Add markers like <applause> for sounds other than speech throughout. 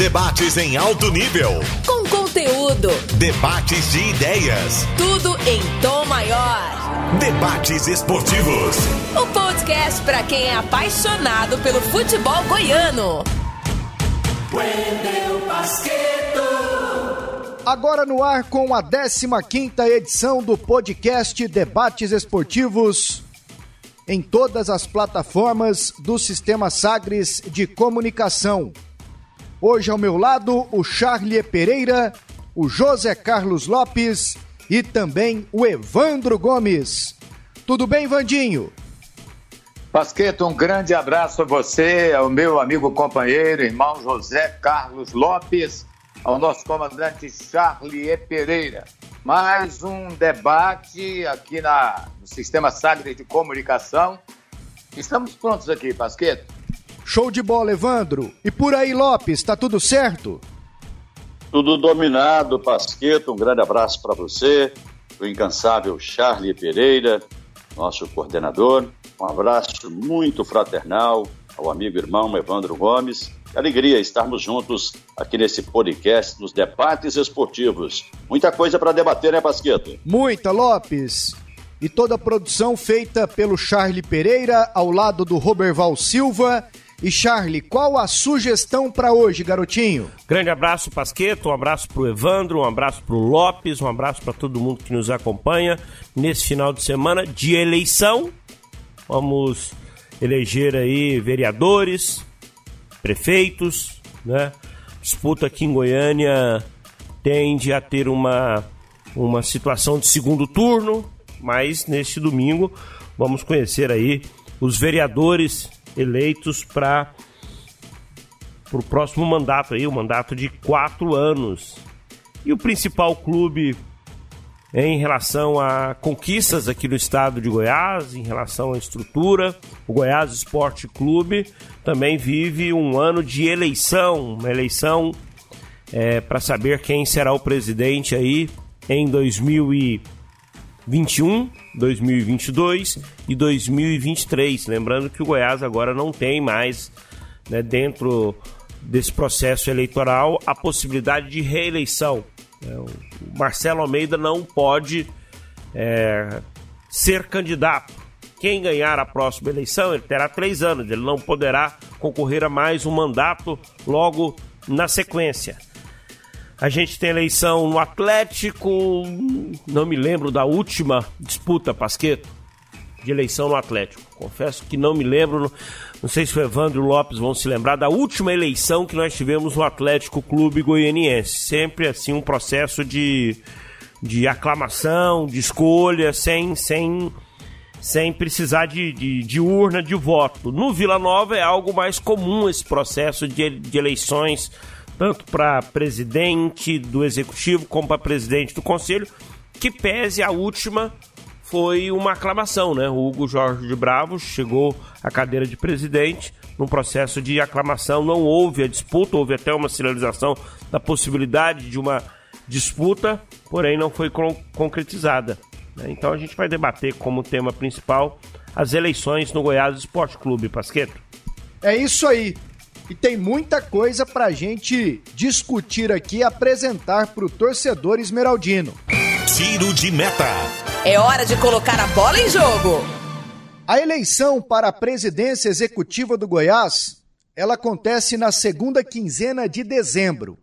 Debates em alto nível. Com conteúdo. Debates de ideias. Tudo em tom maior. Debates esportivos. O podcast para quem é apaixonado pelo futebol goiano. Wendel Basqueto. Agora no ar com a 15ª edição do podcast Debates Esportivos em todas as plataformas do Sistema Sagres de Comunicação. Hoje ao meu lado o Charlie Pereira, o José Carlos Lopes e também o Evandro Gomes. Tudo bem, Vandinho? Pasqueto, um grande abraço a você, ao meu amigo companheiro, irmão José Carlos Lopes, ao nosso comandante Charlie Pereira mais um debate aqui na, no Sistema Sagre de Comunicação. Estamos prontos aqui, Pasqueto? Show de bola, Evandro. E por aí, Lopes, tá tudo certo? Tudo dominado, Pasqueto. Um grande abraço para você, o incansável Charlie Pereira, nosso coordenador. Um abraço muito fraternal ao amigo irmão Evandro Gomes alegria estarmos juntos aqui nesse podcast nos debates esportivos. Muita coisa para debater, né, Pasqueto? Muita, Lopes. E toda a produção feita pelo Charlie Pereira ao lado do Roberval Silva. E Charlie, qual a sugestão para hoje, garotinho? Grande abraço, Pasqueto, um abraço pro Evandro, um abraço pro Lopes, um abraço para todo mundo que nos acompanha nesse final de semana de eleição. Vamos eleger aí vereadores, prefeitos, né? Disputa aqui em Goiânia tende a ter uma, uma situação de segundo turno, mas neste domingo vamos conhecer aí os vereadores eleitos para o próximo mandato aí, o mandato de quatro anos. E o principal clube em relação a conquistas aqui no estado de Goiás, em relação à estrutura. O Goiás Esporte Clube também vive um ano de eleição, uma eleição é, para saber quem será o presidente aí em 2021, 2022 e 2023. Lembrando que o Goiás agora não tem mais né, dentro desse processo eleitoral a possibilidade de reeleição. É, o Marcelo Almeida não pode é, ser candidato. Quem ganhar a próxima eleição, ele terá três anos, ele não poderá concorrer a mais um mandato logo na sequência. A gente tem eleição no Atlético, não me lembro da última disputa, Pasqueto, de eleição no Atlético. Confesso que não me lembro. Não sei se o Evandro Lopes vão se lembrar da última eleição que nós tivemos no Atlético Clube Goianiense. Sempre assim um processo de, de aclamação, de escolha, sem, sem, sem precisar de, de, de urna de voto. No Vila Nova é algo mais comum esse processo de, de eleições, tanto para presidente do executivo como para presidente do conselho, que pese a última foi uma aclamação, né? O Hugo Jorge de Bravo chegou à cadeira de presidente num processo de aclamação, não houve a disputa, houve até uma sinalização da possibilidade de uma disputa, porém não foi concretizada. Né? Então a gente vai debater como tema principal as eleições no Goiás Esporte Clube, Pasqueto. É isso aí. E tem muita coisa pra gente discutir aqui e apresentar pro torcedor esmeraldino. Tiro de meta. É hora de colocar a bola em jogo. A eleição para a presidência executiva do Goiás, ela acontece na segunda quinzena de dezembro.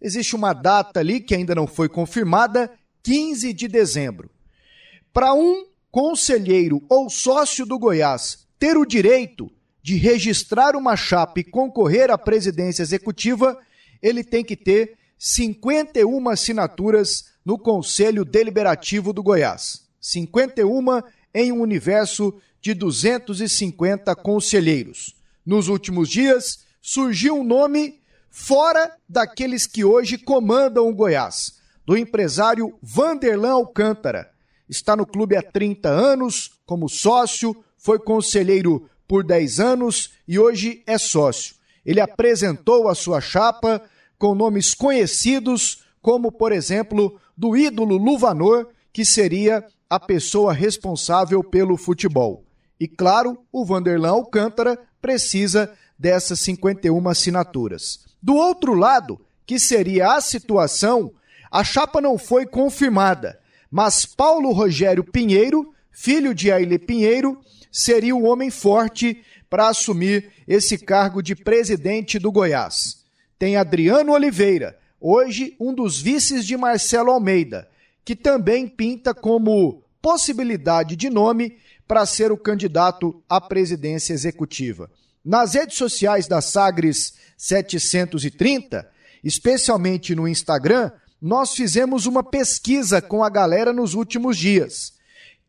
Existe uma data ali que ainda não foi confirmada, 15 de dezembro. Para um conselheiro ou sócio do Goiás ter o direito de registrar uma chapa e concorrer à presidência executiva, ele tem que ter 51 assinaturas no Conselho Deliberativo do Goiás. 51 em um universo de 250 conselheiros. Nos últimos dias, surgiu um nome fora daqueles que hoje comandam o Goiás, do empresário Vanderlan Alcântara. Está no clube há 30 anos, como sócio, foi conselheiro por 10 anos e hoje é sócio. Ele apresentou a sua chapa com nomes conhecidos, como, por exemplo, do ídolo Luvanor, que seria a pessoa responsável pelo futebol. E claro, o Vanderlan Alcântara precisa dessas 51 assinaturas. Do outro lado, que seria a situação, a chapa não foi confirmada, mas Paulo Rogério Pinheiro, filho de Aile Pinheiro, seria o homem forte para assumir esse cargo de presidente do Goiás. Tem Adriano Oliveira, hoje um dos vices de Marcelo Almeida, que também pinta como possibilidade de nome para ser o candidato à presidência executiva. Nas redes sociais da Sagres 730, especialmente no Instagram, nós fizemos uma pesquisa com a galera nos últimos dias.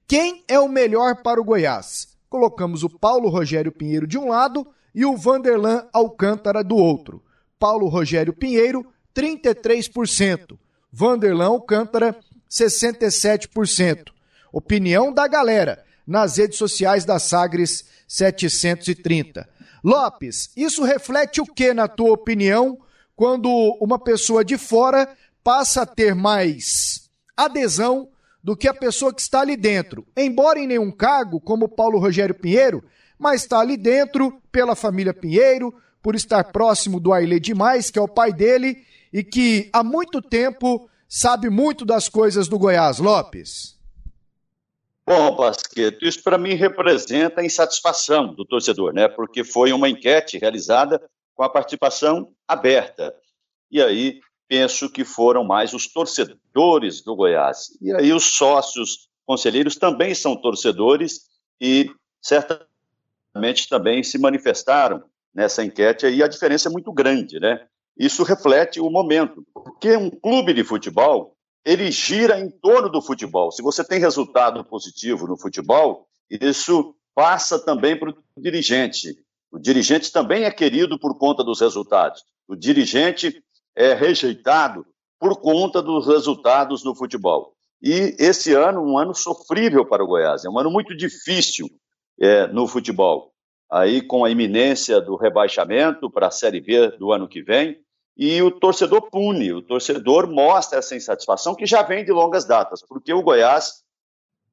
Quem é o melhor para o Goiás? Colocamos o Paulo Rogério Pinheiro de um lado e o Vanderlan Alcântara do outro. Paulo Rogério Pinheiro, 33%. Vanderlan Alcântara, 67%. Opinião da galera nas redes sociais da Sagres 730. Lopes, isso reflete o que, na tua opinião, quando uma pessoa de fora passa a ter mais adesão do que a pessoa que está ali dentro? Embora em nenhum cargo, como Paulo Rogério Pinheiro, mas está ali dentro pela família Pinheiro, por estar próximo do Aile demais, que é o pai dele, e que há muito tempo sabe muito das coisas do Goiás. Lopes. Bom, Pasqueto, isso para mim representa a insatisfação do torcedor, né? Porque foi uma enquete realizada com a participação aberta. E aí penso que foram mais os torcedores do Goiás. E aí os sócios conselheiros também são torcedores e certamente também se manifestaram nessa enquete aí. A diferença é muito grande, né? Isso reflete o momento. Porque um clube de futebol ele gira em torno do futebol. Se você tem resultado positivo no futebol, isso passa também para o dirigente. O dirigente também é querido por conta dos resultados. O dirigente é rejeitado por conta dos resultados no futebol. E esse ano, um ano sofrível para o Goiás, é um ano muito difícil é, no futebol. Aí, com a iminência do rebaixamento para a Série B do ano que vem, e o torcedor pune, o torcedor mostra essa insatisfação que já vem de longas datas, porque o Goiás,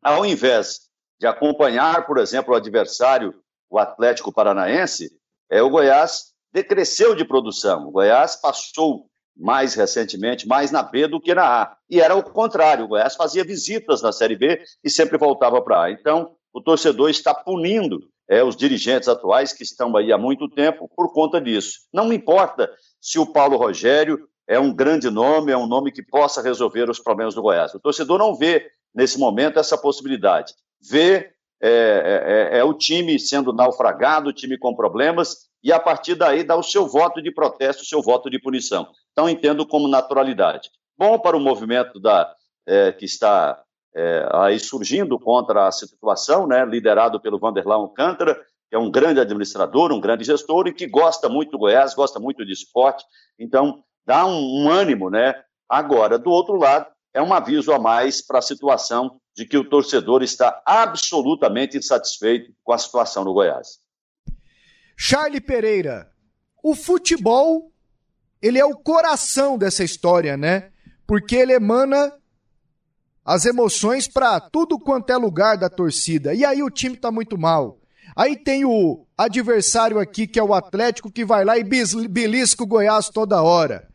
ao invés de acompanhar, por exemplo, o adversário, o Atlético Paranaense, é, o Goiás decresceu de produção. O Goiás passou mais recentemente, mais na B do que na A. E era o contrário, o Goiás fazia visitas na Série B e sempre voltava para A. Então, o torcedor está punindo é, os dirigentes atuais que estão aí há muito tempo por conta disso. Não importa se o Paulo Rogério é um grande nome, é um nome que possa resolver os problemas do Goiás. O torcedor não vê, nesse momento, essa possibilidade. Vê é, é, é, é o time sendo naufragado, o time com problemas, e a partir daí dá o seu voto de protesto, o seu voto de punição. Então, entendo como naturalidade. Bom para o movimento da, é, que está é, aí surgindo contra a situação, né, liderado pelo Vanderlan Alcântara, é um grande administrador, um grande gestor e que gosta muito do Goiás, gosta muito de esporte. Então, dá um, um ânimo, né? Agora, do outro lado, é um aviso a mais para a situação de que o torcedor está absolutamente insatisfeito com a situação no Goiás. Charlie Pereira, o futebol, ele é o coração dessa história, né? Porque ele emana as emoções para tudo quanto é lugar da torcida. E aí o time tá muito mal. Aí tem o adversário aqui, que é o Atlético, que vai lá e belisca o Goiás toda hora.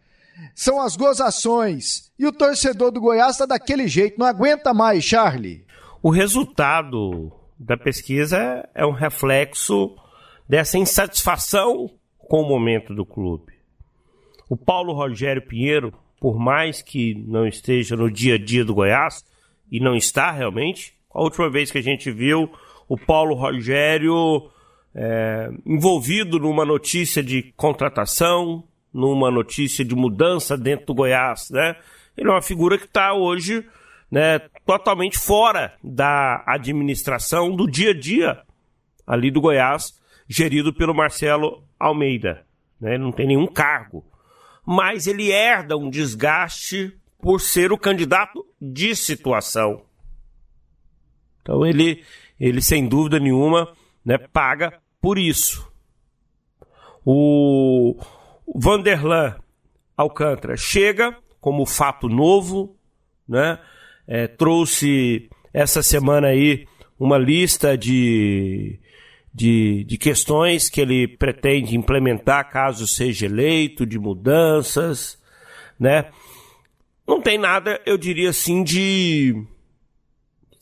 São as gozações. E o torcedor do Goiás está daquele jeito, não aguenta mais, Charlie. O resultado da pesquisa é um reflexo dessa insatisfação com o momento do clube. O Paulo Rogério Pinheiro, por mais que não esteja no dia a dia do Goiás, e não está realmente, a última vez que a gente viu o Paulo Rogério é, envolvido numa notícia de contratação, numa notícia de mudança dentro do Goiás, né? Ele é uma figura que está hoje né, totalmente fora da administração do dia a dia ali do Goiás, gerido pelo Marcelo Almeida. Né? Ele não tem nenhum cargo. Mas ele herda um desgaste por ser o candidato de situação. Então ele ele sem dúvida nenhuma né, paga por isso. O Vanderlan Alcântara chega como fato novo, né? É, trouxe essa semana aí uma lista de, de, de questões que ele pretende implementar caso seja eleito, de mudanças, né? Não tem nada, eu diria assim, de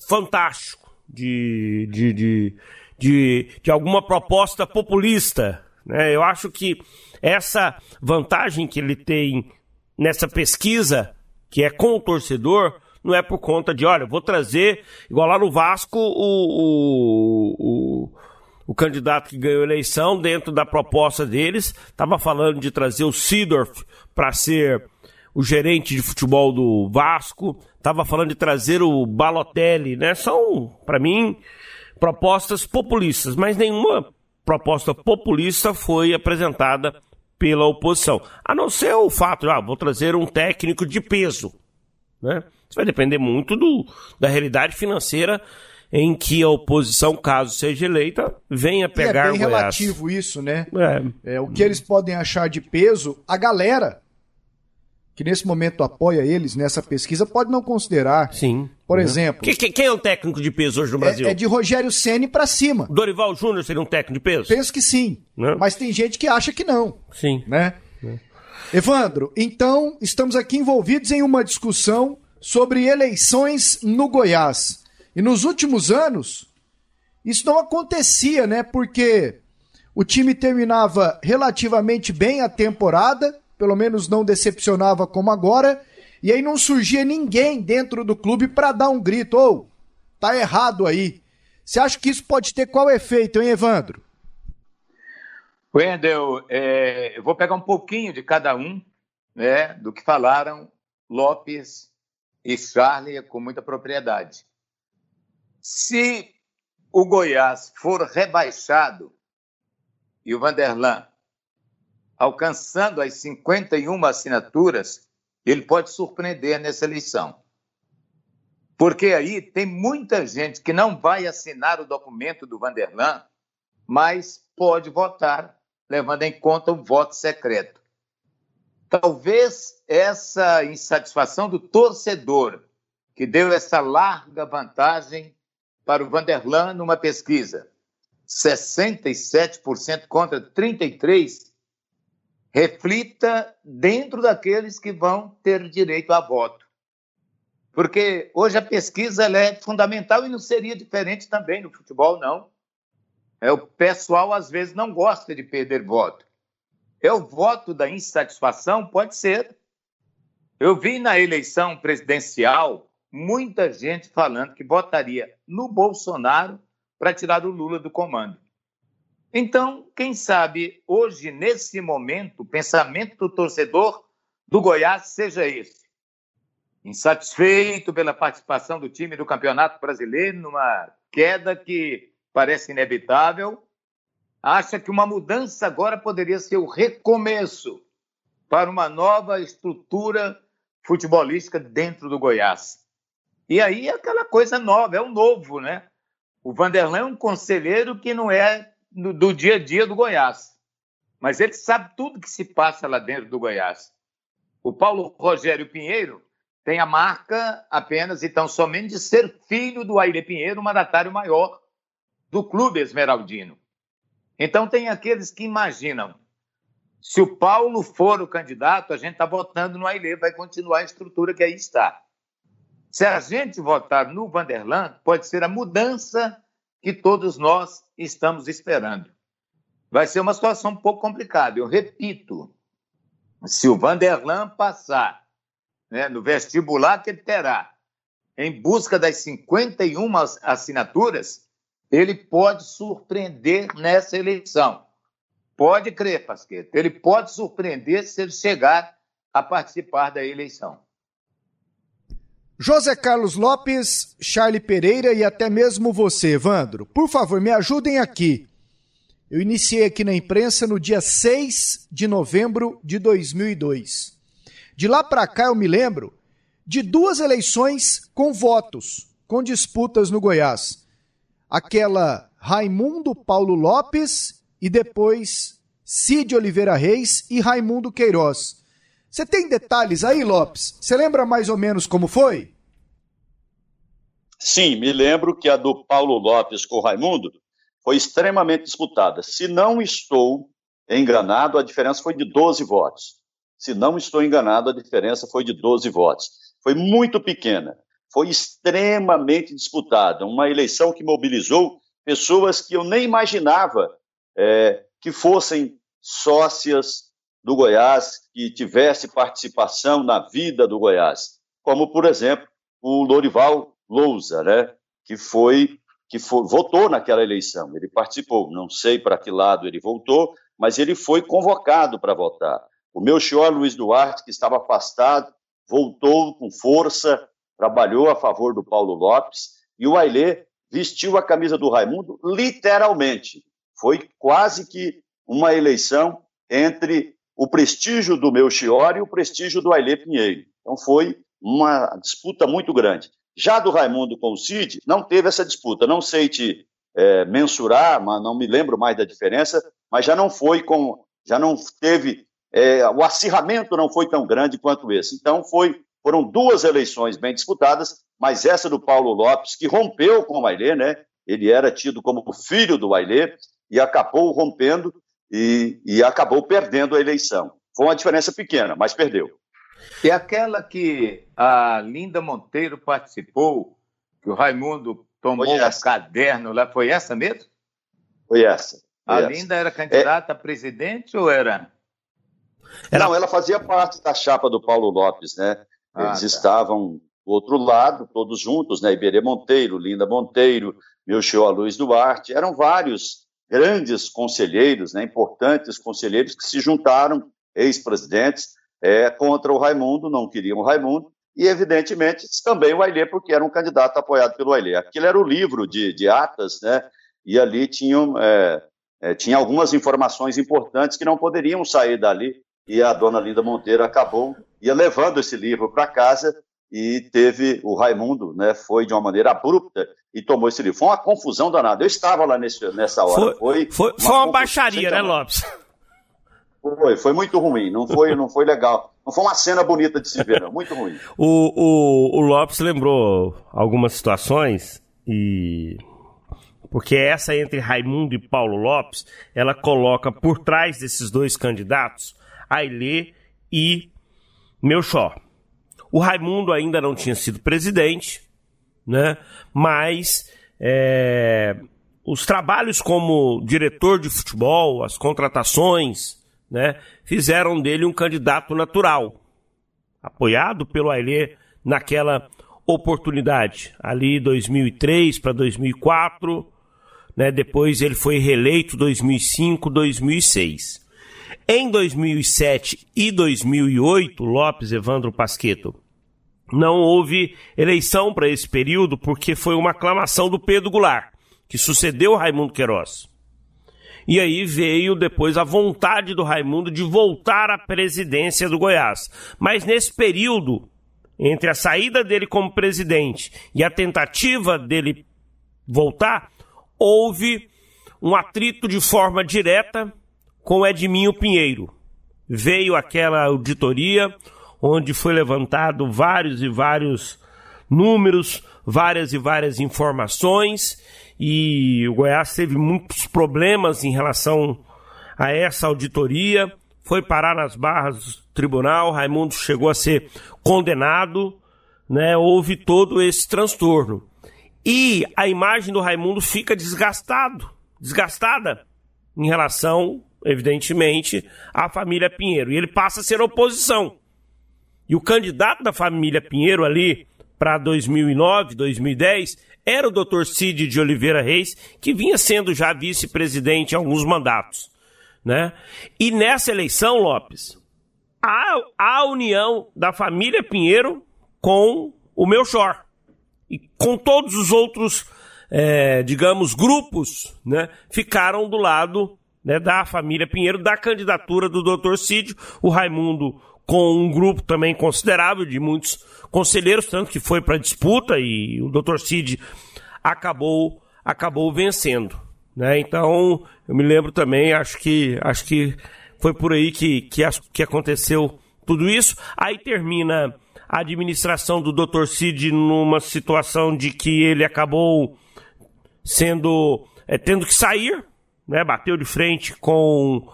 fantástico, de, de, de, de, de alguma proposta populista. Né? Eu acho que essa vantagem que ele tem nessa pesquisa, que é com o torcedor, não é por conta de, olha, vou trazer, igual lá no Vasco, o, o, o, o candidato que ganhou a eleição, dentro da proposta deles, estava falando de trazer o Sidorf para ser o gerente de futebol do Vasco, estava falando de trazer o Balotelli, né? São, para mim, propostas populistas, mas nenhuma proposta populista foi apresentada pela oposição. A não ser o fato ah, vou trazer um técnico de peso. Né? Isso vai depender muito do, da realidade financeira em que a oposição, caso seja eleita, venha pegar e é bem Goiás. relativo isso, né? É. é. o que eles podem achar de peso, a galera que nesse momento apoia eles nessa pesquisa pode não considerar. Sim. Por uhum. exemplo. Que, que, quem é o técnico de peso hoje no Brasil? É, é de Rogério Ceni para cima. Dorival Júnior seria um técnico de peso? Penso que sim. Não. Né? Mas tem gente que acha que não. Sim. Né? É. Evandro, então estamos aqui envolvidos em uma discussão sobre eleições no Goiás. E nos últimos anos, isso não acontecia, né? Porque o time terminava relativamente bem a temporada pelo menos não decepcionava como agora, e aí não surgia ninguém dentro do clube para dar um grito, ou oh, tá errado aí. Você acha que isso pode ter qual efeito, hein, Evandro? Wendel, é, eu vou pegar um pouquinho de cada um, né, do que falaram Lopes e Charlie com muita propriedade. Se o Goiás for rebaixado e o Vanderlan alcançando as 51 assinaturas, ele pode surpreender nessa eleição. Porque aí tem muita gente que não vai assinar o documento do Vanderlan, mas pode votar, levando em conta o voto secreto. Talvez essa insatisfação do torcedor, que deu essa larga vantagem para o Vanderlan numa pesquisa, 67% contra 33%, reflita dentro daqueles que vão ter direito a voto. Porque hoje a pesquisa é fundamental e não seria diferente também no futebol, não. É, o pessoal às vezes não gosta de perder voto. É o voto da insatisfação? Pode ser. Eu vi na eleição presidencial muita gente falando que votaria no Bolsonaro para tirar o Lula do comando. Então, quem sabe hoje, nesse momento, o pensamento do torcedor do Goiás seja esse. Insatisfeito pela participação do time do Campeonato Brasileiro, numa queda que parece inevitável, acha que uma mudança agora poderia ser o recomeço para uma nova estrutura futebolística dentro do Goiás. E aí é aquela coisa nova, é o novo, né? O Vanderlan é um conselheiro que não é do, dia a dia do Goiás. Mas ele sabe tudo que se passa lá dentro do Goiás. O Paulo Rogério Pinheiro tem a marca apenas, então, somente de ser filho do Aire Pinheiro, mandatário maior do clube esmeraldino. Então, tem aqueles que imaginam: se o Paulo for o candidato, a gente está votando no Aile, vai continuar a estrutura que aí está. Se a gente votar no Vanderlan, pode ser a mudança que todos nós estamos esperando. Vai ser uma situação um pouco complicada. Eu repito, se o Vanderlan passar né, no vestibular que ele terá, em busca das 51 assinaturas, ele pode surpreender nessa eleição. Pode crer, Pasqueta, ele pode surpreender se ele chegar a participar da eleição. José Carlos Lopes, Charlie Pereira e até mesmo você, Evandro. Por favor, me ajudem aqui. Eu iniciei aqui na imprensa no dia 6 de novembro de 2002. De lá para cá eu me lembro de duas eleições com votos, com disputas no Goiás. Aquela Raimundo Paulo Lopes e depois Cid Oliveira Reis e Raimundo Queiroz. Você tem detalhes aí, Lopes? Você lembra mais ou menos como foi? Sim, me lembro que a do Paulo Lopes com o Raimundo foi extremamente disputada. Se não estou enganado, a diferença foi de 12 votos. Se não estou enganado, a diferença foi de 12 votos. Foi muito pequena, foi extremamente disputada. Uma eleição que mobilizou pessoas que eu nem imaginava é, que fossem sócias do Goiás, que tivesse participação na vida do Goiás, como, por exemplo, o Lorival Lousa, né, que foi que foi, votou naquela eleição, ele participou, não sei para que lado ele voltou, mas ele foi convocado para votar. O meu senhor Luiz Duarte, que estava afastado, voltou com força, trabalhou a favor do Paulo Lopes, e o Ailê vestiu a camisa do Raimundo literalmente. Foi quase que uma eleição entre o prestígio do meu e o prestígio do Ailê Pinheiro. Então foi uma disputa muito grande. Já do Raimundo com o Cid, não teve essa disputa. Não sei te é, mensurar, mas não me lembro mais da diferença, mas já não foi com. Já não teve. É, o acirramento não foi tão grande quanto esse. Então, foi, foram duas eleições bem disputadas, mas essa do Paulo Lopes, que rompeu com o Ailê, né? Ele era tido como filho do Ailê e acabou rompendo e, e acabou perdendo a eleição. Foi uma diferença pequena, mas perdeu. E aquela que a Linda Monteiro participou, que o Raimundo tomou um caderno lá, foi essa mesmo? Foi essa. Foi a essa. Linda era candidata é... a presidente ou era? Não, ela fazia parte da chapa do Paulo Lopes, né? Ah, Eles tá. estavam do outro lado, todos juntos, né? Iberê Monteiro, Linda Monteiro, Melchior Luiz Duarte, eram vários grandes conselheiros, né? importantes conselheiros que se juntaram, ex-presidentes, é, contra o Raimundo, não queriam o Raimundo, e evidentemente também o Ailê, porque era um candidato apoiado pelo Ailê. Aquilo era o livro de, de atas, né? E ali tinham, é, é, tinha algumas informações importantes que não poderiam sair dali, e a dona Linda Monteiro acabou ia levando esse livro para casa e teve o Raimundo, né? Foi de uma maneira abrupta e tomou esse livro. Foi uma confusão danada. Eu estava lá nesse, nessa hora. Foi, foi, uma, foi uma baixaria, né, Lopes? Foi, foi muito ruim, não foi, não foi legal. Não foi uma cena bonita de se ver, não. muito ruim. <laughs> o, o, o Lopes lembrou algumas situações e porque essa entre Raimundo e Paulo Lopes, ela coloca por trás desses dois candidatos Ailê e Melchor. O Raimundo ainda não tinha sido presidente, né? Mas é, os trabalhos como diretor de futebol, as contratações, né, fizeram dele um candidato natural, apoiado pelo Ailê naquela oportunidade, ali 2003 para 2004, né, depois ele foi reeleito 2005, 2006. Em 2007 e 2008, Lopes Evandro Pasqueto não houve eleição para esse período porque foi uma aclamação do Pedro Goulart, que sucedeu Raimundo Queiroz. E aí veio depois a vontade do Raimundo de voltar à presidência do Goiás. Mas nesse período, entre a saída dele como presidente e a tentativa dele voltar, houve um atrito de forma direta com Edminho Pinheiro. Veio aquela auditoria onde foi levantado vários e vários números, várias e várias informações e o Goiás teve muitos problemas em relação a essa auditoria. Foi parar nas barras do tribunal, Raimundo chegou a ser condenado, né? Houve todo esse transtorno. E a imagem do Raimundo fica desgastado, desgastada em relação, evidentemente, à família Pinheiro. E ele passa a ser oposição. E o candidato da família Pinheiro ali para 2009, 2010 era o Dr. Cid de Oliveira Reis, que vinha sendo já vice-presidente em alguns mandatos. Né? E nessa eleição, Lopes, a, a união da família Pinheiro com o Melchor e com todos os outros, é, digamos, grupos, né, ficaram do lado né, da família Pinheiro, da candidatura do Dr. Cid, o Raimundo com um grupo também considerável de muitos conselheiros, tanto que foi para disputa e o Dr. Cid acabou acabou vencendo, né? Então, eu me lembro também, acho que acho que foi por aí que que, que aconteceu tudo isso. Aí termina a administração do Dr. Cid numa situação de que ele acabou sendo é, tendo que sair, né? Bateu de frente com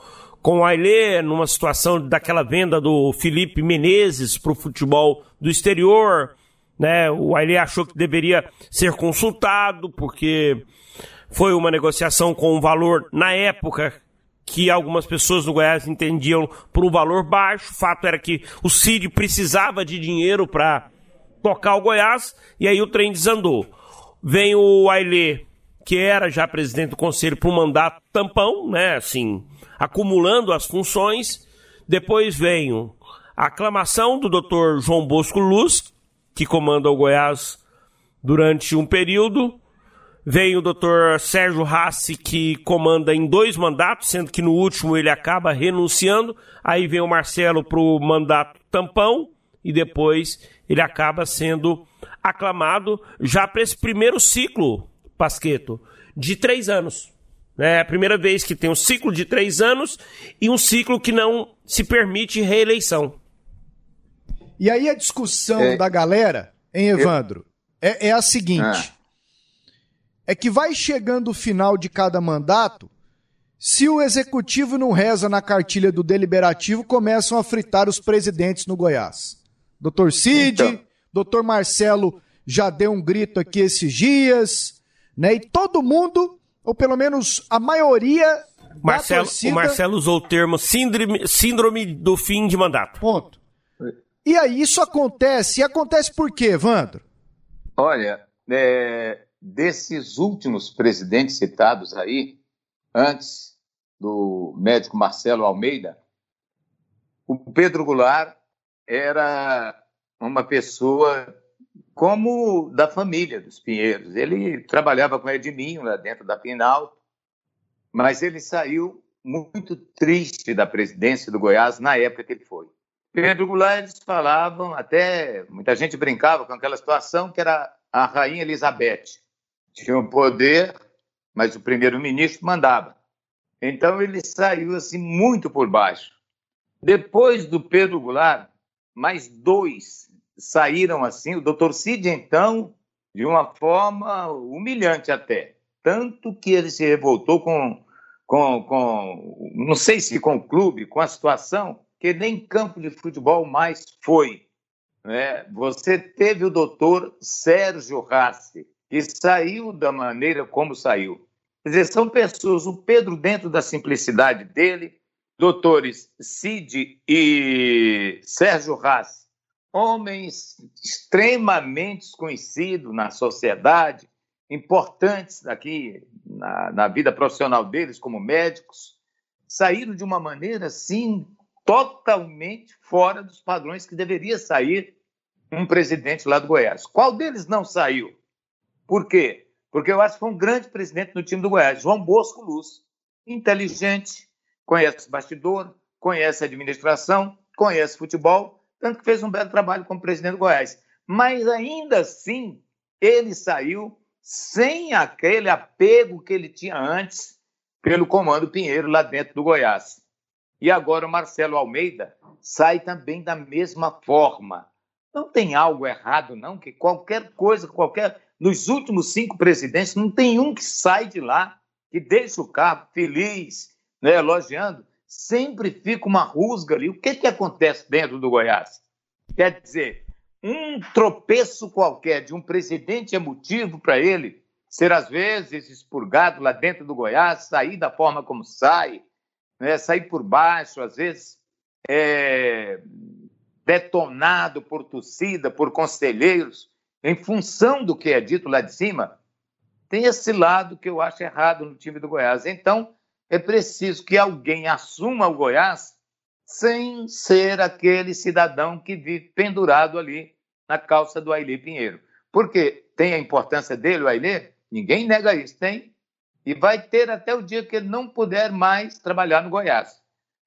com o Ailê numa situação daquela venda do Felipe Menezes para o futebol do exterior, né? O Ailê achou que deveria ser consultado porque foi uma negociação com um valor na época que algumas pessoas no Goiás entendiam por um valor baixo. O fato era que o Cid precisava de dinheiro para tocar o Goiás e aí o trem desandou. Vem o Ailê, que era já presidente do conselho por um mandato tampão, né, assim, acumulando as funções. Depois vem a aclamação do Dr. João Bosco Luz, que comanda o Goiás durante um período. Vem o Dr. Sérgio Rassi, que comanda em dois mandatos, sendo que no último ele acaba renunciando. Aí vem o Marcelo para o mandato tampão e depois ele acaba sendo aclamado já para esse primeiro ciclo, Pasqueto, de três anos. É a primeira vez que tem um ciclo de três anos e um ciclo que não se permite reeleição. E aí a discussão é. da galera, hein, Evandro, é, é a seguinte: é. é que vai chegando o final de cada mandato, se o executivo não reza na cartilha do deliberativo, começam a fritar os presidentes no Goiás. Doutor Cid, então. doutor Marcelo já deu um grito aqui esses dias, né? E todo mundo, ou pelo menos a maioria. Marcelo, torcida... O Marcelo usou o termo síndrome, síndrome do fim de mandato. Ponto. E aí isso acontece. E acontece por quê, Evandro? Olha, é, desses últimos presidentes citados aí, antes do médico Marcelo Almeida, o Pedro Goulart era uma pessoa como da família dos Pinheiros. Ele trabalhava com Edminho lá dentro da Pinal, mas ele saiu muito triste da presidência do Goiás na época que ele foi. Pedro Goulart, eles falavam, até muita gente brincava com aquela situação que era a rainha Elizabeth. Tinha o poder, mas o primeiro-ministro mandava. Então ele saiu assim muito por baixo. Depois do Pedro Goulart, mais dois saíram assim. O doutor Cid, então, de uma forma humilhante até. Tanto que ele se revoltou com, com, com não sei se com o clube, com a situação, que nem campo de futebol mais foi. Né? Você teve o doutor Sérgio Rassi, que saiu da maneira como saiu. Quer dizer, são pessoas, o Pedro, dentro da simplicidade dele, doutores Cid e Sérgio Rassi, homens extremamente conhecidos na sociedade, importantes aqui na, na vida profissional deles como médicos, saíram de uma maneira assim totalmente fora dos padrões que deveria sair um presidente lá do Goiás. Qual deles não saiu? Por quê? Porque eu acho que foi um grande presidente no time do Goiás, João Bosco Luz. Inteligente, conhece bastidor, conhece administração, conhece futebol, tanto que fez um belo trabalho como presidente do Goiás. Mas ainda assim, ele saiu sem aquele apego que ele tinha antes pelo comando Pinheiro lá dentro do Goiás. E agora o Marcelo Almeida sai também da mesma forma. Não tem algo errado, não, que qualquer coisa, qualquer. Nos últimos cinco presidentes, não tem um que sai de lá, que deixa o carro feliz, né, elogiando. Sempre fica uma rusga ali. O que, que acontece dentro do Goiás? Quer dizer, um tropeço qualquer de um presidente é motivo para ele ser, às vezes, expurgado lá dentro do Goiás, sair da forma como sai, né, sair por baixo, às vezes é, detonado por torcida, por conselheiros, em função do que é dito lá de cima, tem esse lado que eu acho errado no time do Goiás. Então, é preciso que alguém assuma o Goiás sem ser aquele cidadão que vive pendurado ali na calça do Ailê Pinheiro. Porque tem a importância dele, o Ailê? Ninguém nega isso, tem e vai ter até o dia que ele não puder mais trabalhar no Goiás.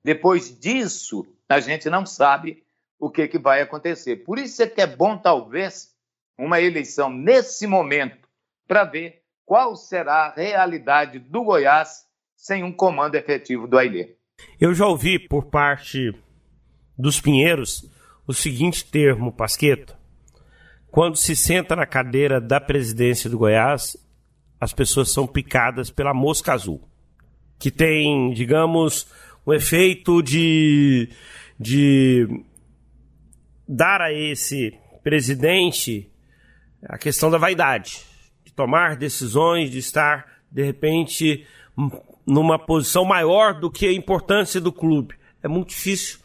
Depois disso, a gente não sabe o que, que vai acontecer. Por isso é que é bom, talvez, uma eleição nesse momento, para ver qual será a realidade do Goiás sem um comando efetivo do Ailê. Eu já ouvi por parte dos Pinheiros o seguinte termo, Pasqueto. Quando se senta na cadeira da presidência do Goiás, as pessoas são picadas pela mosca azul, que tem, digamos, um efeito de, de dar a esse presidente a questão da vaidade, de tomar decisões, de estar, de repente, numa posição maior do que a importância do clube. É muito difícil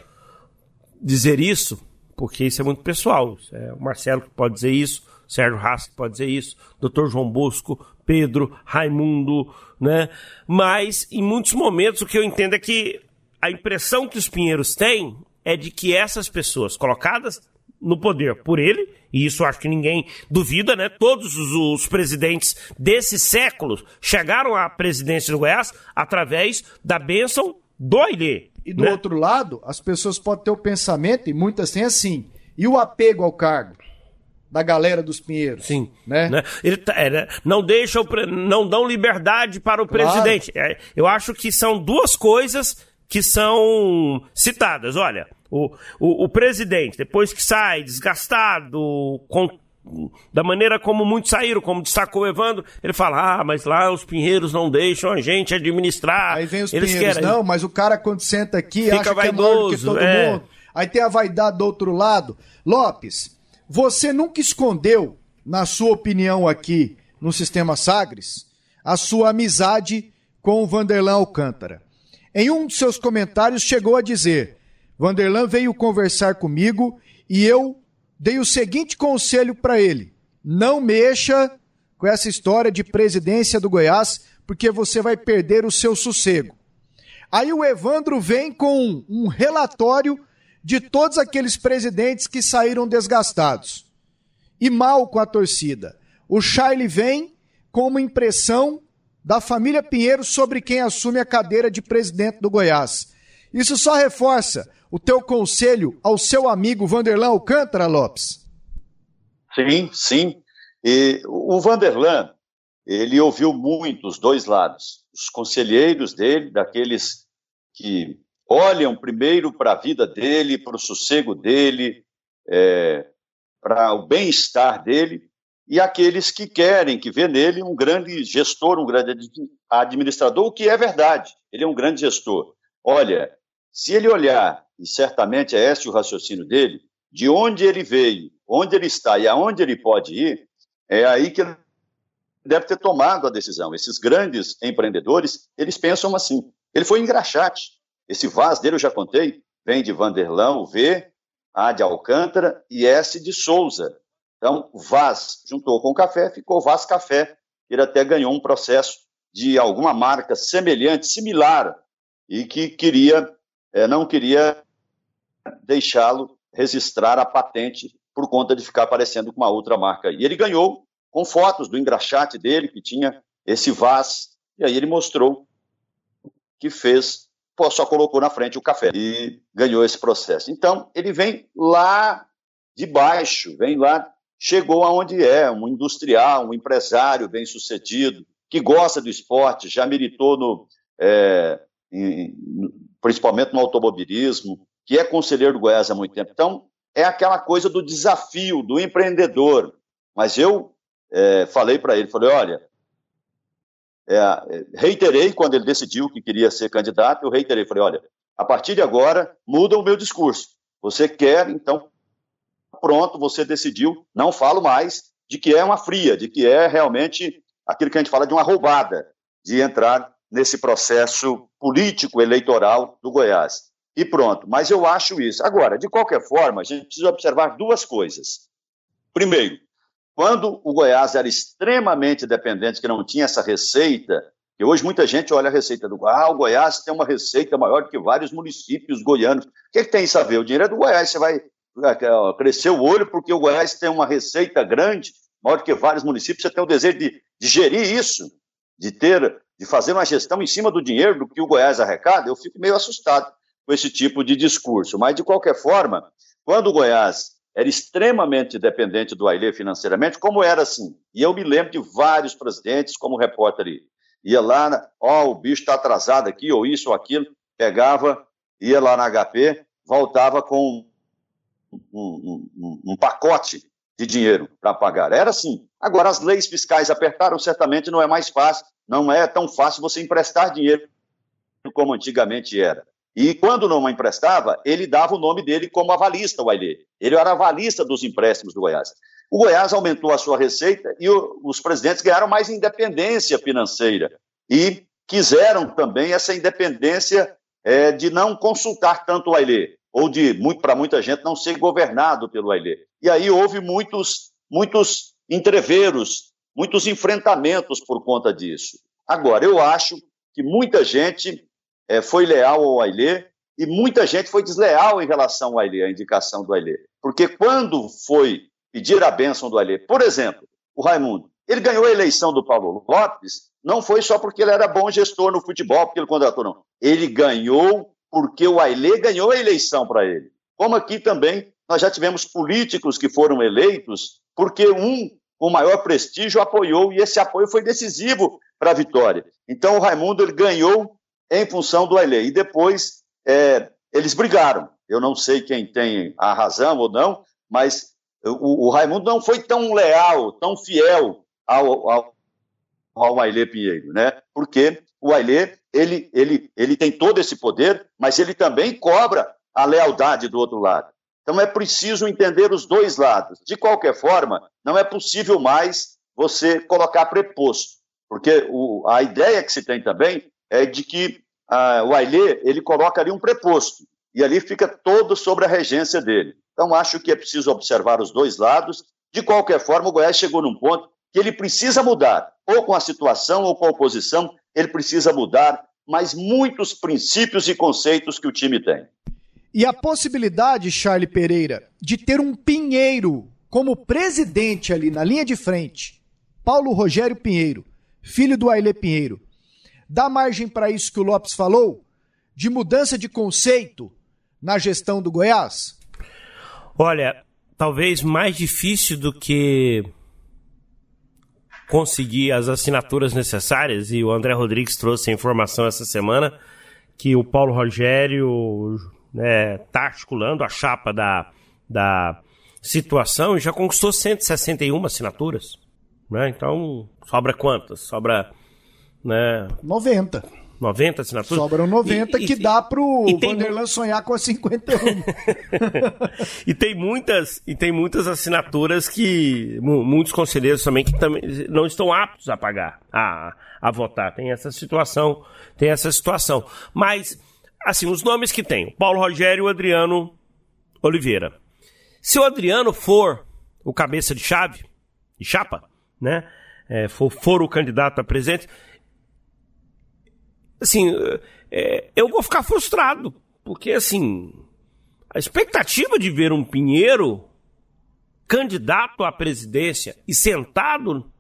dizer isso, porque isso é muito pessoal. É o Marcelo que pode dizer isso, o Sérgio que pode dizer isso, o Dr. João Bosco, Pedro, Raimundo, né? Mas, em muitos momentos, o que eu entendo é que a impressão que os Pinheiros têm é de que essas pessoas colocadas no poder por ele, e isso acho que ninguém duvida, né? Todos os, presidentes desses séculos chegaram à presidência do Goiás através da bênção do Ailê. E do né? outro lado, as pessoas podem ter o pensamento, e muitas têm assim, e o apego ao cargo? da galera dos Pinheiros. Sim. Né? né? Ele tá, é, né? não deixam, não dão liberdade para o claro. presidente. É, eu acho que são duas coisas que são citadas. Olha, o, o, o presidente, depois que sai desgastado, com, da maneira como muitos saíram, como destacou o Evandro, ele fala: ah, mas lá os pinheiros não deixam a gente administrar. Aí vem os Eles pinheiros, querem... não, mas o cara quando senta aqui Fica acha vaidoso, que é maior do que todo é. mundo. Aí tem a vaidade do outro lado. Lopes, você nunca escondeu, na sua opinião aqui no Sistema Sagres, a sua amizade com o Vanderlan Alcântara. Em um de seus comentários chegou a dizer: Vanderlan veio conversar comigo e eu dei o seguinte conselho para ele: não mexa com essa história de presidência do Goiás, porque você vai perder o seu sossego. Aí o Evandro vem com um relatório de todos aqueles presidentes que saíram desgastados e mal com a torcida. O Charlie vem com uma impressão da família Pinheiro sobre quem assume a cadeira de presidente do Goiás. Isso só reforça o teu conselho ao seu amigo Vanderlan Alcântara, Lopes? Sim, sim. E o Vanderlan, ele ouviu muito os dois lados. Os conselheiros dele, daqueles que olham primeiro para a vida dele, para o sossego dele, é, para o bem-estar dele, e aqueles que querem, que vê nele um grande gestor, um grande administrador, o que é verdade, ele é um grande gestor. Olha, se ele olhar, e certamente é esse o raciocínio dele, de onde ele veio, onde ele está e aonde ele pode ir, é aí que ele deve ter tomado a decisão. Esses grandes empreendedores, eles pensam assim. Ele foi engraxate. Esse Vaz dele, eu já contei, vem de Vanderlão, V, A de Alcântara e S de Souza. Então, Vaz juntou com o café, ficou Vaz Café. Ele até ganhou um processo de alguma marca semelhante, similar, e que queria, é, não queria deixá-lo registrar a patente por conta de ficar parecendo com uma outra marca. E ele ganhou com fotos do engraxate dele, que tinha esse Vaz, e aí ele mostrou que fez, só colocou na frente o café e ganhou esse processo. Então, ele vem lá de baixo, vem lá chegou aonde é, um industrial, um empresário bem-sucedido, que gosta do esporte, já militou no, é, em, principalmente no automobilismo, que é conselheiro do Goiás há muito tempo. Então, é aquela coisa do desafio, do empreendedor. Mas eu é, falei para ele, falei, olha, é, reiterei quando ele decidiu que queria ser candidato, eu reiterei, falei, olha, a partir de agora, muda o meu discurso. Você quer, então, pronto, você decidiu, não falo mais, de que é uma fria, de que é realmente aquilo que a gente fala de uma roubada, de entrar nesse processo político eleitoral do Goiás. E pronto, mas eu acho isso. Agora, de qualquer forma, a gente precisa observar duas coisas. Primeiro, quando o Goiás era extremamente dependente, que não tinha essa receita, que hoje muita gente olha a receita do Goiás, ah, o Goiás tem uma receita maior do que vários municípios goianos. O que, que tem isso a ver? O dinheiro é do Goiás, você vai é, cresceu o olho porque o Goiás tem uma receita grande, maior do que vários municípios, você tem o desejo de, de gerir isso, de ter, de fazer uma gestão em cima do dinheiro do que o Goiás arrecada, eu fico meio assustado com esse tipo de discurso. Mas, de qualquer forma, quando o Goiás era extremamente dependente do Ailê financeiramente, como era assim? E eu me lembro de vários presidentes, como repórter ali, ia lá, ó, oh, o bicho está atrasado aqui, ou isso ou aquilo, pegava, ia lá na HP, voltava com um, um, um pacote de dinheiro para pagar. Era assim. Agora, as leis fiscais apertaram, certamente não é mais fácil, não é tão fácil você emprestar dinheiro como antigamente era. E quando não emprestava, ele dava o nome dele como avalista, o Ailê. Ele era avalista dos empréstimos do Goiás. O Goiás aumentou a sua receita e o, os presidentes ganharam mais independência financeira. E quiseram também essa independência é, de não consultar tanto o Ailê, ou de, para muita gente, não ser governado pelo Ailê. E aí houve muitos, muitos entreveros, muitos enfrentamentos por conta disso. Agora, eu acho que muita gente é, foi leal ao Ailê e muita gente foi desleal em relação ao Ailê, a indicação do Ailê. Porque quando foi pedir a bênção do Ailê, por exemplo, o Raimundo, ele ganhou a eleição do Paulo Lopes, não foi só porque ele era bom gestor no futebol, porque ele contratou, não. Ele ganhou porque o Ailê ganhou a eleição para ele. Como aqui também nós já tivemos políticos que foram eleitos porque um com maior prestígio apoiou e esse apoio foi decisivo para a vitória. Então o Raimundo ele ganhou em função do Ailê. E depois é, eles brigaram. Eu não sei quem tem a razão ou não, mas o, o Raimundo não foi tão leal, tão fiel ao, ao, ao Ailê Pinheiro, né? Porque o Ailê, ele, ele, ele tem todo esse poder, mas ele também cobra a lealdade do outro lado. Então é preciso entender os dois lados. De qualquer forma, não é possível mais você colocar preposto, porque o, a ideia que se tem também é de que ah, o Ailê, ele coloca ali um preposto, e ali fica todo sobre a regência dele. Então, acho que é preciso observar os dois lados. De qualquer forma, o Goiás chegou num ponto que ele precisa mudar, ou com a situação ou com a oposição, ele precisa mudar, mas muitos princípios e conceitos que o time tem. E a possibilidade, Charlie Pereira, de ter um Pinheiro como presidente ali na linha de frente, Paulo Rogério Pinheiro, filho do Ailê Pinheiro, dá margem para isso que o Lopes falou? De mudança de conceito na gestão do Goiás? Olha, talvez mais difícil do que conseguir as assinaturas necessárias, e o André Rodrigues trouxe a informação essa semana que o Paulo Rogério está né, articulando a chapa da, da situação e já conquistou 161 assinaturas. Né? Então, sobra quantas? Sobra né? 90. 90 assinaturas? Sobram 90 e, que e, dá pro e Vanderlan sonhar com as <laughs> 51. e tem muitas e tem muitas assinaturas que muitos conselheiros também que também não estão aptos a pagar, a, a votar. Tem essa situação, tem essa situação. Mas assim, os nomes que tem, Paulo Rogério e o Adriano Oliveira. Se o Adriano for o cabeça de chave, de chapa, né? É, for, for o candidato a presidente, assim, é, eu vou ficar frustrado, porque assim, a expectativa de ver um Pinheiro candidato à presidência e sentado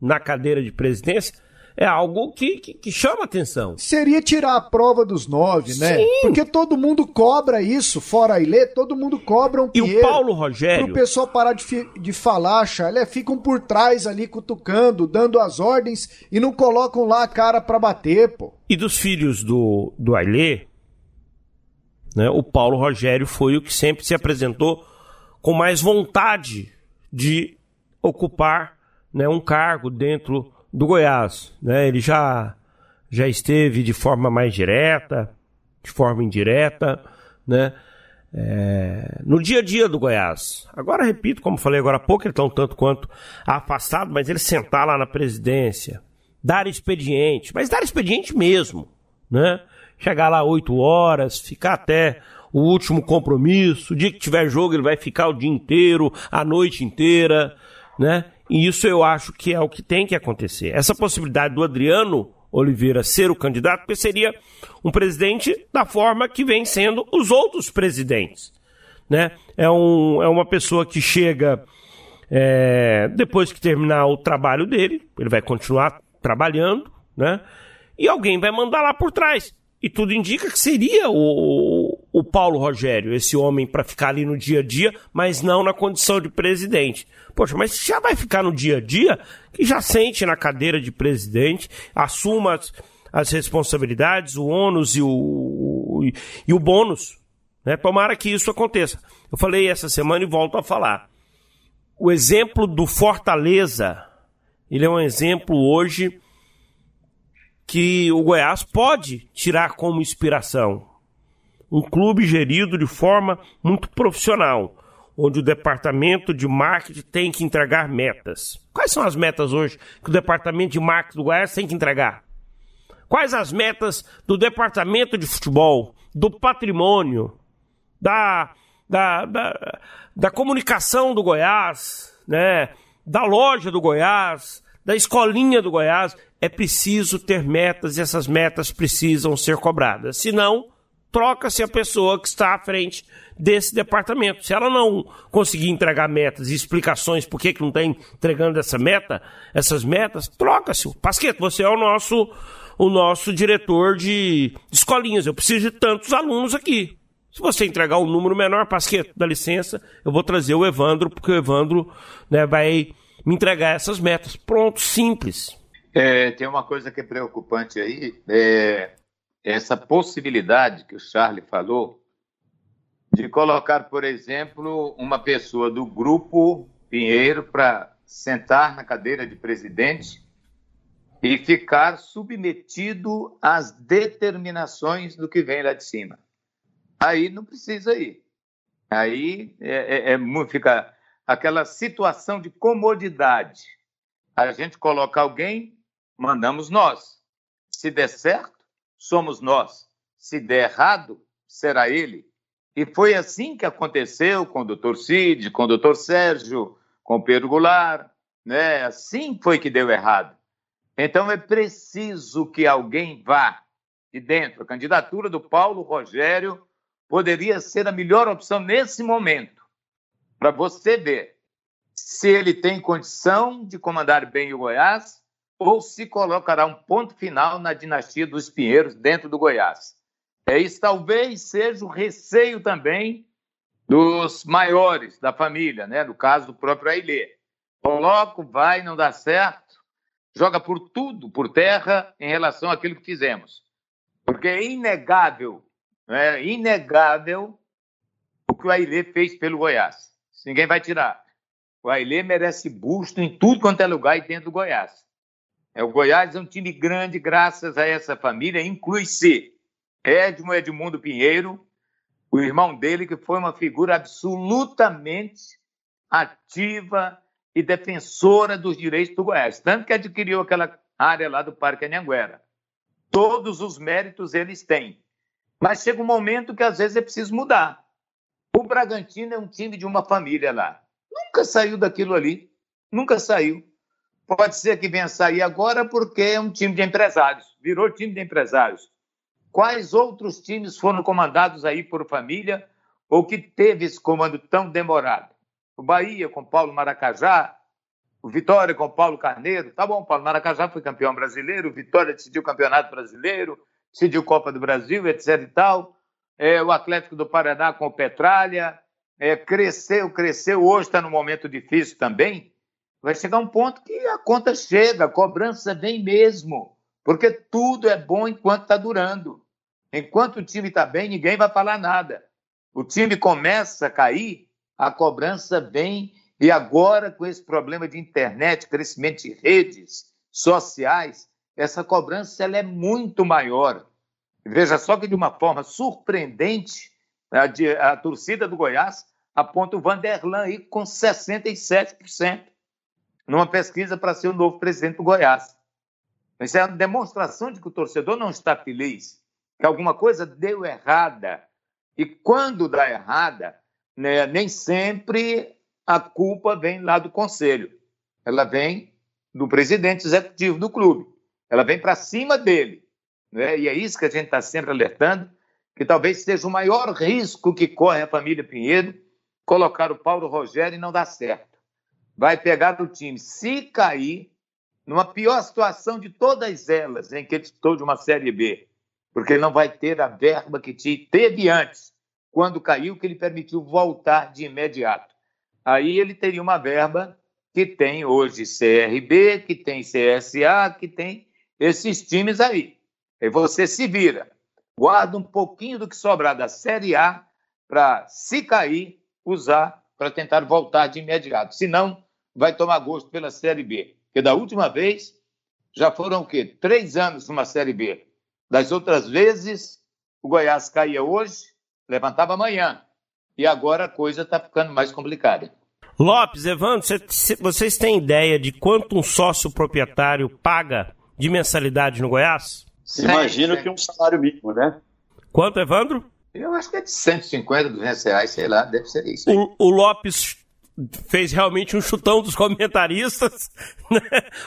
na cadeira de presidência é algo que, que, que, chama atenção. Seria tirar a prova dos nove, né? Sim. Porque todo mundo cobra isso, fora a Ilê, todo mundo cobra um Pinheiro. E o Paulo Rogério... Pro pessoal parar de, de falar, Charles, ficam por trás ali cutucando, dando as ordens e não colocam lá a cara para bater, pô. E dos filhos do, do Ailê, né, o Paulo Rogério foi o que sempre se apresentou com mais vontade de ocupar né, um cargo dentro do Goiás. Né? Ele já, já esteve de forma mais direta, de forma indireta, né? É, no dia a dia do Goiás. Agora, repito, como falei agora há pouco, ele está um tanto quanto afastado, mas ele sentar lá na presidência, dar expediente, mas dar expediente mesmo, né? Chegar lá 8 horas, ficar até o último compromisso, o dia que tiver jogo ele vai ficar o dia inteiro, a noite inteira, né? E isso eu acho que é o que tem que acontecer. Essa possibilidade do Adriano Oliveira ser o candidato, porque seria um presidente da forma que vem sendo os outros presidentes. Né? É, um, é uma pessoa que chega é, depois que terminar o trabalho dele, ele vai continuar trabalhando, né? E alguém vai mandar lá por trás. E tudo indica que seria o, o Paulo Rogério, esse homem para ficar ali no dia a dia, mas não na condição de presidente. Poxa, mas já vai ficar no dia a dia, que já sente na cadeira de presidente, assuma as, as responsabilidades, o ônus e o, o, e o bônus. Né? Tomara que isso aconteça. Eu falei essa semana e volto a falar. o exemplo do Fortaleza, ele é um exemplo hoje que o Goiás pode tirar como inspiração. Um clube gerido de forma muito profissional, onde o departamento de marketing tem que entregar metas. Quais são as metas hoje que o departamento de marketing do Goiás tem que entregar? Quais as metas do departamento de futebol, do patrimônio, da, da, da, da comunicação do Goiás, né? da loja do Goiás, da escolinha do Goiás? É preciso ter metas e essas metas precisam ser cobradas. Senão, troca-se a pessoa que está à frente desse departamento. Se ela não conseguir entregar metas e explicações por que, que não está entregando essa meta, essas metas, troca-se. Pasqueto, você é o nosso, o nosso diretor de escolinhas. Eu preciso de tantos alunos aqui. Se você entregar um número menor, Pasqueto, dá licença, eu vou trazer o Evandro, porque o Evandro né, vai me entregar essas metas. Pronto, simples. É, tem uma coisa que é preocupante aí, é essa possibilidade que o Charlie falou de colocar, por exemplo, uma pessoa do grupo Pinheiro para sentar na cadeira de presidente e ficar submetido às determinações do que vem lá de cima. Aí não precisa ir. Aí é, é, é, fica aquela situação de comodidade. A gente coloca alguém, mandamos nós. Se der certo, somos nós. Se der errado, será ele. E foi assim que aconteceu com o doutor Cid, com o doutor Sérgio, com o Pedro Goulart, né? Assim foi que deu errado. Então é preciso que alguém vá de dentro. A candidatura do Paulo Rogério poderia ser a melhor opção nesse momento, para você ver se ele tem condição de comandar bem o Goiás ou se colocará um ponto final na dinastia dos Pinheiros dentro do Goiás. É, isso talvez seja o receio também dos maiores da família, né? no caso do próprio Ailê. Coloco, vai, não dá certo, joga por tudo, por terra, em relação àquilo que fizemos. Porque é inegável, é inegável o que o Ailê fez pelo Goiás. Ninguém vai tirar. O Ailê merece busto em tudo quanto é lugar e dentro do Goiás. É, o Goiás é um time grande graças a essa família, inclui-se Edmo Edmundo Pinheiro, o irmão dele, que foi uma figura absolutamente ativa e defensora dos direitos do Goiás, tanto que adquiriu aquela área lá do Parque Anhanguera. Todos os méritos eles têm. Mas chega um momento que às vezes é preciso mudar. O Bragantino é um time de uma família lá. Nunca saiu daquilo ali. Nunca saiu. Pode ser que venha sair agora porque é um time de empresários. Virou time de empresários. Quais outros times foram comandados aí por família ou que teve esse comando tão demorado? O Bahia com Paulo Maracajá, o Vitória com Paulo Carneiro. Tá bom, Paulo Maracajá foi campeão brasileiro, o Vitória decidiu o Campeonato Brasileiro, decidiu Copa do Brasil, etc e tal. É, o Atlético do Paraná com o Petralha. É, cresceu, cresceu, hoje está num momento difícil também. Vai chegar um ponto que a conta chega, a cobrança vem mesmo. Porque tudo é bom enquanto está durando. Enquanto o time está bem, ninguém vai falar nada. O time começa a cair, a cobrança vem, e agora, com esse problema de internet, crescimento de redes sociais, essa cobrança ela é muito maior. Veja só que, de uma forma surpreendente, a, a torcida do Goiás aponta o Vanderlan aí com 67%, numa pesquisa para ser o novo presidente do Goiás. Isso é uma demonstração de que o torcedor não está feliz, que alguma coisa deu errada. E quando dá errada, né, nem sempre a culpa vem lá do conselho. Ela vem do presidente executivo do clube. Ela vem para cima dele. Né? E é isso que a gente está sempre alertando, que talvez seja o maior risco que corre a família Pinheiro colocar o Paulo Rogério e não dar certo. Vai pegar o time. Se cair, numa pior situação de todas elas em que ele estou de uma Série B, porque ele não vai ter a verba que teve antes, quando caiu, que ele permitiu voltar de imediato. Aí ele teria uma verba que tem hoje CRB, que tem CSA, que tem esses times aí. E você se vira, guarda um pouquinho do que sobrar da Série A para, se cair, usar para tentar voltar de imediato. Se não, vai tomar gosto pela Série B. Porque da última vez já foram o quê? Três anos numa Série B. Das outras vezes, o Goiás caía hoje, levantava amanhã. E agora a coisa está ficando mais complicada. Lopes, Evandro, vocês têm ideia de quanto um sócio proprietário paga de mensalidade no Goiás? Imagino que um salário mínimo, né? Quanto, Evandro? Eu acho que é de 150, 200 reais, sei lá, deve ser isso. O, o, Lopes fez realmente um chutão dos comentaristas, <laughs> né?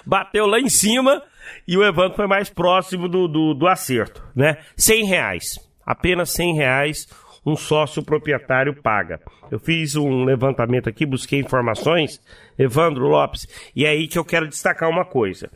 bateu lá em cima e o Evandro foi mais próximo do, do, do acerto, né? 100 reais, apenas 100 reais um sócio proprietário paga. Eu fiz um levantamento aqui, busquei informações, Evandro Lopes, e é aí que eu quero destacar uma coisa.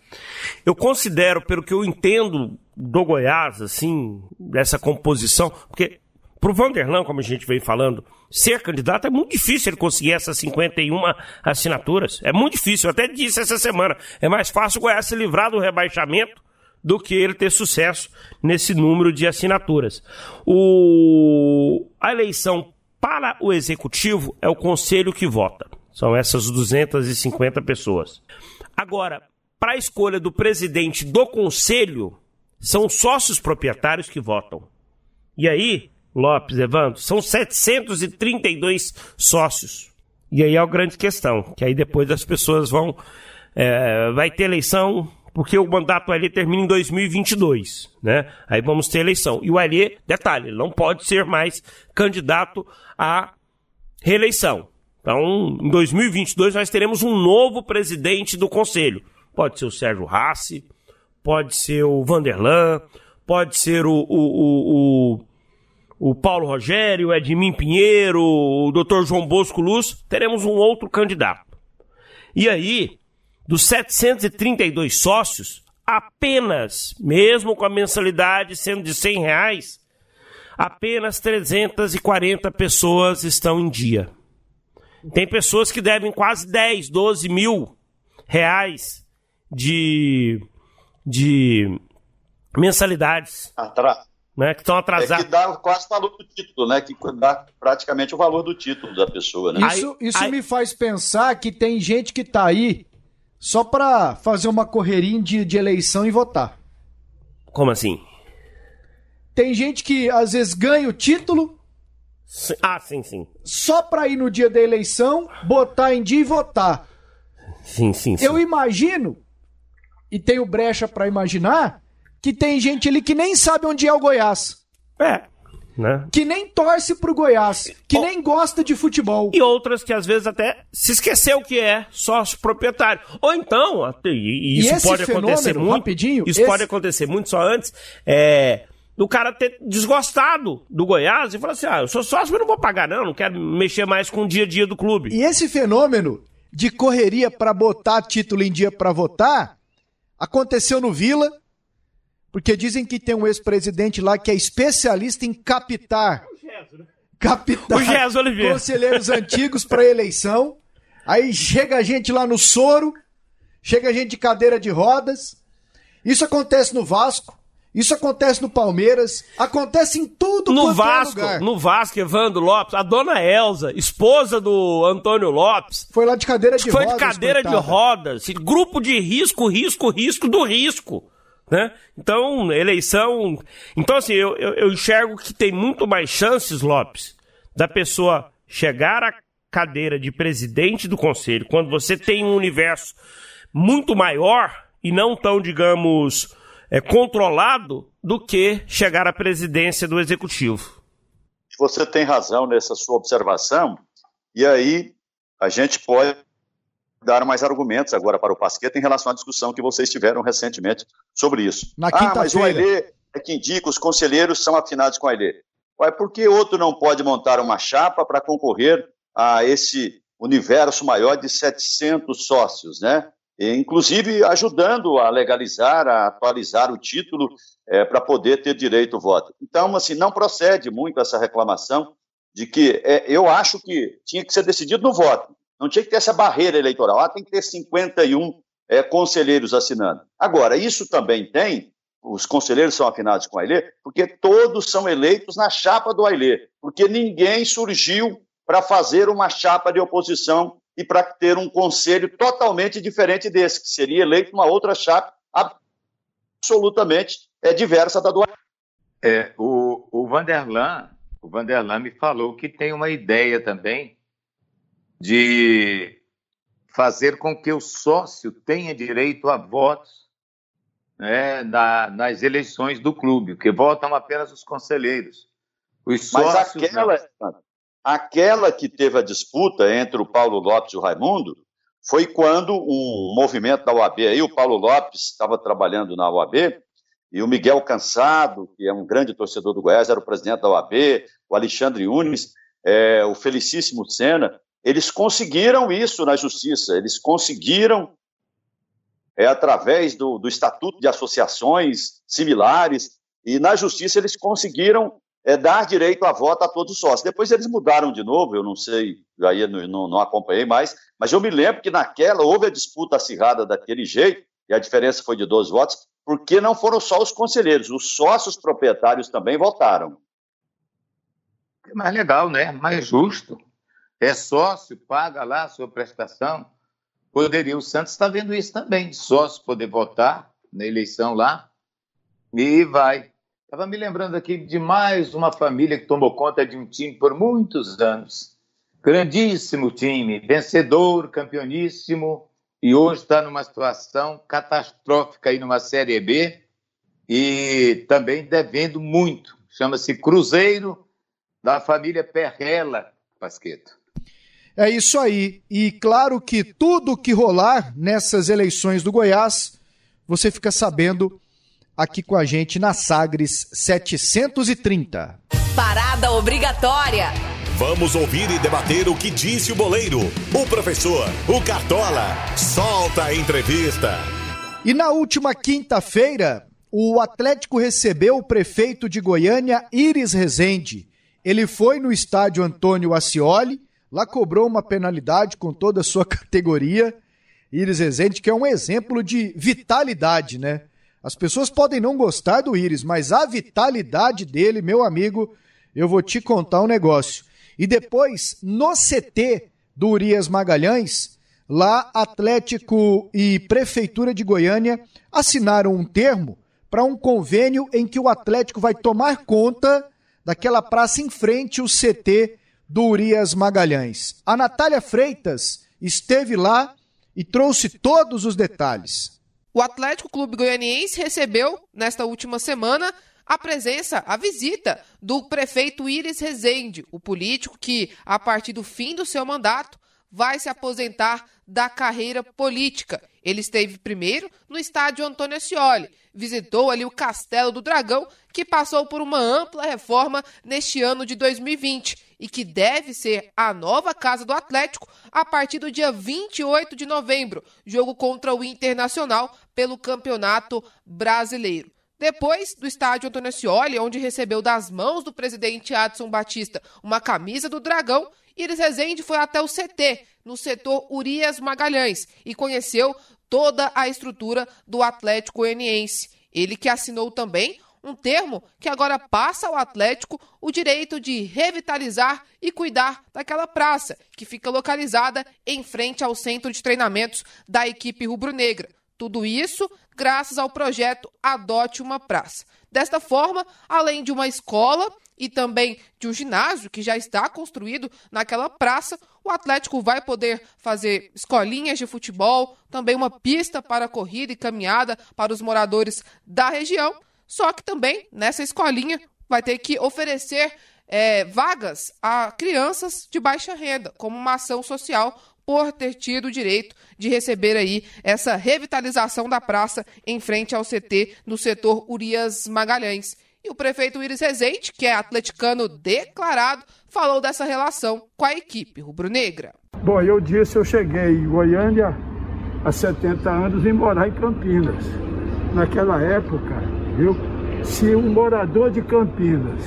Eu considero, pelo que eu entendo do Goiás, assim, dessa composição, porque para o Vanderlan, como a gente vem falando, ser candidato é muito difícil ele conseguir essas 51 assinaturas. É muito difícil. Eu até disse essa semana. É mais fácil o Goiás se livrar do rebaixamento do que ele ter sucesso nesse número de assinaturas. O... A eleição para o executivo é o conselho que vota. São essas 250 pessoas. Agora, para a escolha do presidente do conselho, são sócios proprietários que votam. E aí, Lopes, Evandro, são 732 sócios. E aí é a grande questão, que aí depois as pessoas vão. É, vai ter eleição, porque o mandato ali termina em 2022, né? Aí vamos ter eleição. E o Alê, detalhe, não pode ser mais candidato à reeleição. Então, em 2022 nós teremos um novo presidente do conselho. Pode ser o Sérgio Rassi, pode ser o Vanderlan, pode ser o, o, o, o o Paulo Rogério, o Edmim Pinheiro, o Dr. João Bosco Luz, teremos um outro candidato. E aí, dos 732 sócios, apenas, mesmo com a mensalidade sendo de 100 reais, apenas 340 pessoas estão em dia. Tem pessoas que devem quase 10, 12 mil reais de, de mensalidades. Atrás né, que estão atrasados. É que dá quase o valor do título, né? Que dá praticamente o valor do título da pessoa, né? Isso, isso aí, me faz pensar que tem gente que tá aí só para fazer uma correria de, de eleição e votar. Como assim? Tem gente que às vezes ganha o título. Sim. Ah, sim, sim. Só para ir no dia da eleição, botar em dia e votar. Sim, sim, sim. Eu imagino, e tenho brecha para imaginar, que tem gente ali que nem sabe onde é o Goiás. É. Né? Que nem torce pro Goiás, que nem gosta de futebol. E outras que às vezes até se esqueceu que é sócio proprietário. Ou então, e isso e pode acontecer muito. Rapidinho, isso esse... pode acontecer muito só antes. É, do cara ter desgostado do Goiás e falar assim: ah, eu sou sócio, mas não vou pagar, não, não quero mexer mais com o dia a dia do clube. E esse fenômeno de correria para botar título em dia para votar aconteceu no Vila, porque dizem que tem um ex-presidente lá que é especialista em captar. Captar o conselheiros antigos para eleição. Aí chega a gente lá no soro, chega a gente de cadeira de rodas. Isso acontece no Vasco. Isso acontece no Palmeiras, acontece em tudo no é Vasco, lugar. No Vasco, Evandro Lopes, a dona Elza, esposa do Antônio Lopes. Foi lá de cadeira de foi rodas. Foi de cadeira coitada. de rodas. Grupo de risco, risco, risco do risco. Né? Então, eleição. Então, assim, eu, eu, eu enxergo que tem muito mais chances, Lopes, da pessoa chegar à cadeira de presidente do conselho quando você tem um universo muito maior e não tão, digamos, é, controlado do que chegar à presidência do executivo. Você tem razão nessa sua observação, e aí a gente pode dar mais argumentos agora para o Pasqueta em relação à discussão que vocês tiveram recentemente sobre isso. Na ah, mas o Ailê é que indica, os conselheiros são afinados com o Ailê. Ué, por que outro não pode montar uma chapa para concorrer a esse universo maior de 700 sócios, né? E, inclusive ajudando a legalizar, a atualizar o título é, para poder ter direito ao voto. Então, assim, não procede muito essa reclamação de que é, eu acho que tinha que ser decidido no voto. Não tinha que ter essa barreira eleitoral. Ah, tem que ter 51 é, conselheiros assinando. Agora, isso também tem, os conselheiros são afinados com a Ailê, porque todos são eleitos na chapa do Ailê, porque ninguém surgiu para fazer uma chapa de oposição e para ter um conselho totalmente diferente desse, que seria eleito uma outra chapa absolutamente é, diversa da do é, o, o Vanderlan, o Vanderlan me falou que tem uma ideia também de fazer com que o sócio tenha direito a votos né, na, nas eleições do clube, que votam apenas os conselheiros. Os Mas aquela, aquela que teve a disputa entre o Paulo Lopes e o Raimundo foi quando um movimento da OAB, aí o Paulo Lopes estava trabalhando na OAB, e o Miguel Cansado, que é um grande torcedor do Goiás, era o presidente da OAB, o Alexandre Unes, é, o Felicíssimo Sena, eles conseguiram isso na justiça, eles conseguiram, é, através do, do Estatuto de Associações similares, e na justiça eles conseguiram é, dar direito a voto a todos os sócios. Depois eles mudaram de novo, eu não sei, aí não, não acompanhei mais, mas eu me lembro que naquela houve a disputa acirrada daquele jeito, e a diferença foi de 12 votos, porque não foram só os conselheiros, os sócios proprietários também votaram. É mais legal, né? Mais justo é sócio, paga lá a sua prestação. Poderia, o Santos está vendo isso também, sócio poder votar na eleição lá e vai. Estava me lembrando aqui de mais uma família que tomou conta de um time por muitos anos. Grandíssimo time, vencedor, campeoníssimo, e hoje está numa situação catastrófica aí numa Série B e também devendo muito. Chama-se Cruzeiro da família Perrela, Pasqueto. É isso aí. E claro que tudo que rolar nessas eleições do Goiás, você fica sabendo aqui com a gente na Sagres 730. Parada obrigatória. Vamos ouvir e debater o que disse o boleiro, o professor, o Cartola. Solta a entrevista. E na última quinta-feira, o Atlético recebeu o prefeito de Goiânia, Iris Rezende. Ele foi no estádio Antônio Ascioli Lá cobrou uma penalidade com toda a sua <laughs> categoria. Iris Rezende, que é um exemplo de vitalidade, né? As pessoas podem não gostar do Iris, mas a vitalidade dele, meu amigo, eu vou te contar um negócio. E depois, no CT do Urias Magalhães, lá Atlético e Prefeitura de Goiânia assinaram um termo para um convênio em que o Atlético vai tomar conta daquela praça em frente ao CT do Urias Magalhães. A Natália Freitas esteve lá e trouxe todos os detalhes. O Atlético Clube Goianiense recebeu, nesta última semana, a presença, a visita do prefeito Iris Rezende, o político que, a partir do fim do seu mandato, vai se aposentar da carreira política. Ele esteve primeiro no estádio Antônio Ascioli, visitou ali o Castelo do Dragão, que passou por uma ampla reforma neste ano de 2020 e que deve ser a nova casa do Atlético a partir do dia 28 de novembro, jogo contra o Internacional pelo Campeonato Brasileiro. Depois do estádio Antônio Ascioli, onde recebeu das mãos do presidente Adson Batista uma camisa do Dragão, Iris Rezende foi até o CT, no setor Urias Magalhães, e conheceu toda a estrutura do Atlético Goianiense. Ele que assinou também um termo que agora passa ao Atlético o direito de revitalizar e cuidar daquela praça, que fica localizada em frente ao centro de treinamentos da equipe rubro-negra. Tudo isso graças ao projeto Adote uma Praça. Desta forma, além de uma escola e também de um ginásio que já está construído naquela praça, o Atlético vai poder fazer escolinhas de futebol, também uma pista para corrida e caminhada para os moradores da região. Só que também nessa escolinha vai ter que oferecer é, vagas a crianças de baixa renda, como uma ação social por ter tido o direito de receber aí essa revitalização da praça em frente ao CT no setor Urias Magalhães. E o prefeito Iris Rezende, que é atleticano declarado, falou dessa relação com a equipe rubro-negra. Bom, eu disse, eu cheguei em Goiânia há 70 anos e morar em Campinas. Naquela época, viu, se um morador de Campinas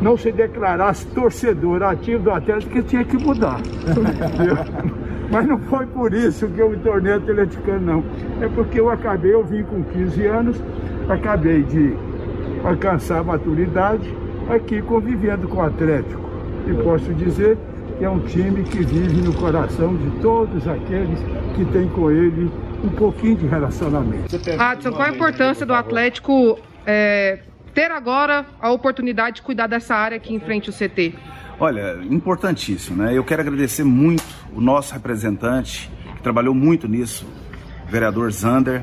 não se declarasse torcedor ativo do Atlético, que tinha que mudar. <laughs> Mas não foi por isso que eu me tornei atleticano, não. É porque eu acabei, eu vim com 15 anos, acabei de alcançar a maturidade aqui convivendo com o Atlético. E posso dizer que é um time que vive no coração de todos aqueles que têm com ele um pouquinho de relacionamento. Adson, qual a importância do Atlético é, ter agora a oportunidade de cuidar dessa área aqui em frente ao CT? Olha, importantíssimo, né? Eu quero agradecer muito o nosso representante, que trabalhou muito nisso, o vereador Zander,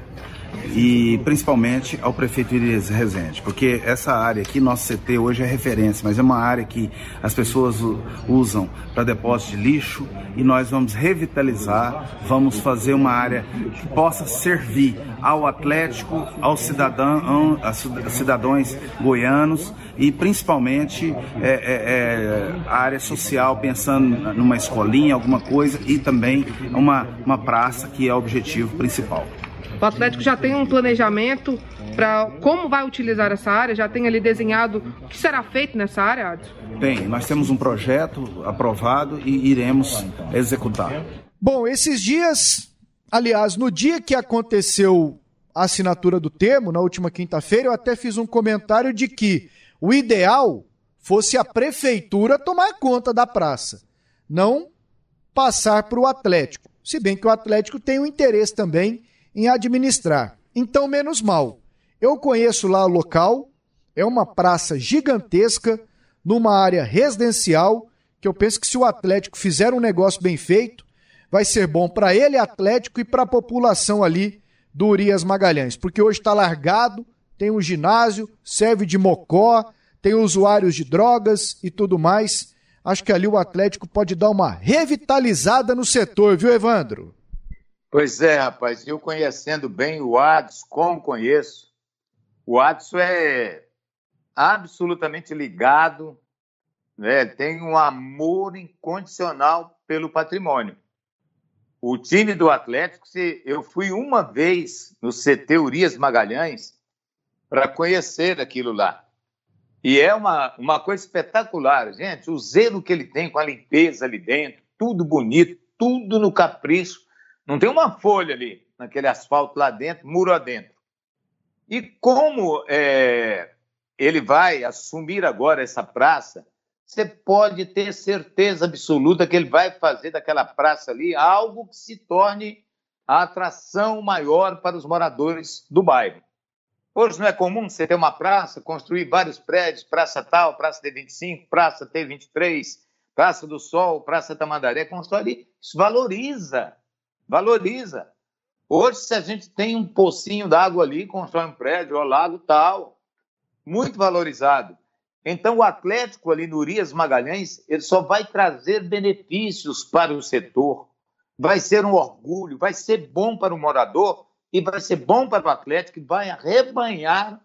e principalmente ao prefeito Iris Rezende, porque essa área aqui, nosso CT hoje é referência, mas é uma área que as pessoas usam para depósito de lixo e nós vamos revitalizar, vamos fazer uma área que possa servir ao Atlético, aos cidadão, cidadãos goianos e principalmente é, é, é, a área social, pensando numa escolinha, alguma coisa e também uma, uma praça que é o objetivo principal. O Atlético já tem um planejamento para como vai utilizar essa área? Já tem ali desenhado o que será feito nessa área, Adson? Tem, nós temos um projeto aprovado e iremos executar. Bom, esses dias, aliás, no dia que aconteceu a assinatura do termo, na última quinta-feira, eu até fiz um comentário de que o ideal fosse a prefeitura tomar conta da praça, não passar para o Atlético. Se bem que o Atlético tem um interesse também em administrar. Então, menos mal. Eu conheço lá o local, é uma praça gigantesca, numa área residencial, que eu penso que se o Atlético fizer um negócio bem feito, vai ser bom para ele, Atlético, e para a população ali do Urias Magalhães, porque hoje está largado, tem um ginásio, serve de mocó, tem usuários de drogas e tudo mais. Acho que ali o Atlético pode dar uma revitalizada no setor, viu, Evandro? Pois é, rapaz, eu conhecendo bem o Adson, como conheço, o Adson é absolutamente ligado, né? tem um amor incondicional pelo patrimônio. O time do Atlético, eu fui uma vez no CT Urias Magalhães para conhecer aquilo lá. E é uma, uma coisa espetacular, gente. O zelo que ele tem com a limpeza ali dentro, tudo bonito, tudo no capricho. Não tem uma folha ali, naquele asfalto lá dentro, muro adentro. E como é, ele vai assumir agora essa praça, você pode ter certeza absoluta que ele vai fazer daquela praça ali algo que se torne a atração maior para os moradores do bairro. Hoje não é comum você ter uma praça, construir vários prédios, praça tal, praça T25, praça T23, praça do Sol, praça Tamandaré, constrói ali, isso valoriza valoriza. Hoje, se a gente tem um pocinho d'água ali, constrói um prédio, ou lago tal, muito valorizado. Então, o Atlético ali no Urias Magalhães, ele só vai trazer benefícios para o setor, vai ser um orgulho, vai ser bom para o morador e vai ser bom para o Atlético, que vai arrebanhar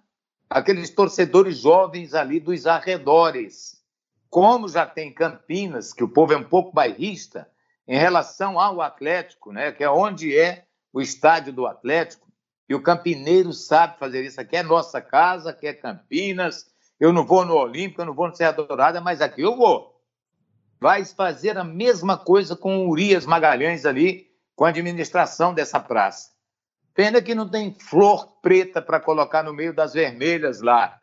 aqueles torcedores jovens ali dos arredores. Como já tem Campinas, que o povo é um pouco bairrista, em relação ao Atlético, né, que é onde é o estádio do Atlético, e o campineiro sabe fazer isso. Aqui é nossa casa, aqui é Campinas. Eu não vou no Olímpico, eu não vou no Serra Dourada, mas aqui eu vou. Vai fazer a mesma coisa com o Urias Magalhães ali, com a administração dessa praça. Pena que não tem flor preta para colocar no meio das vermelhas lá.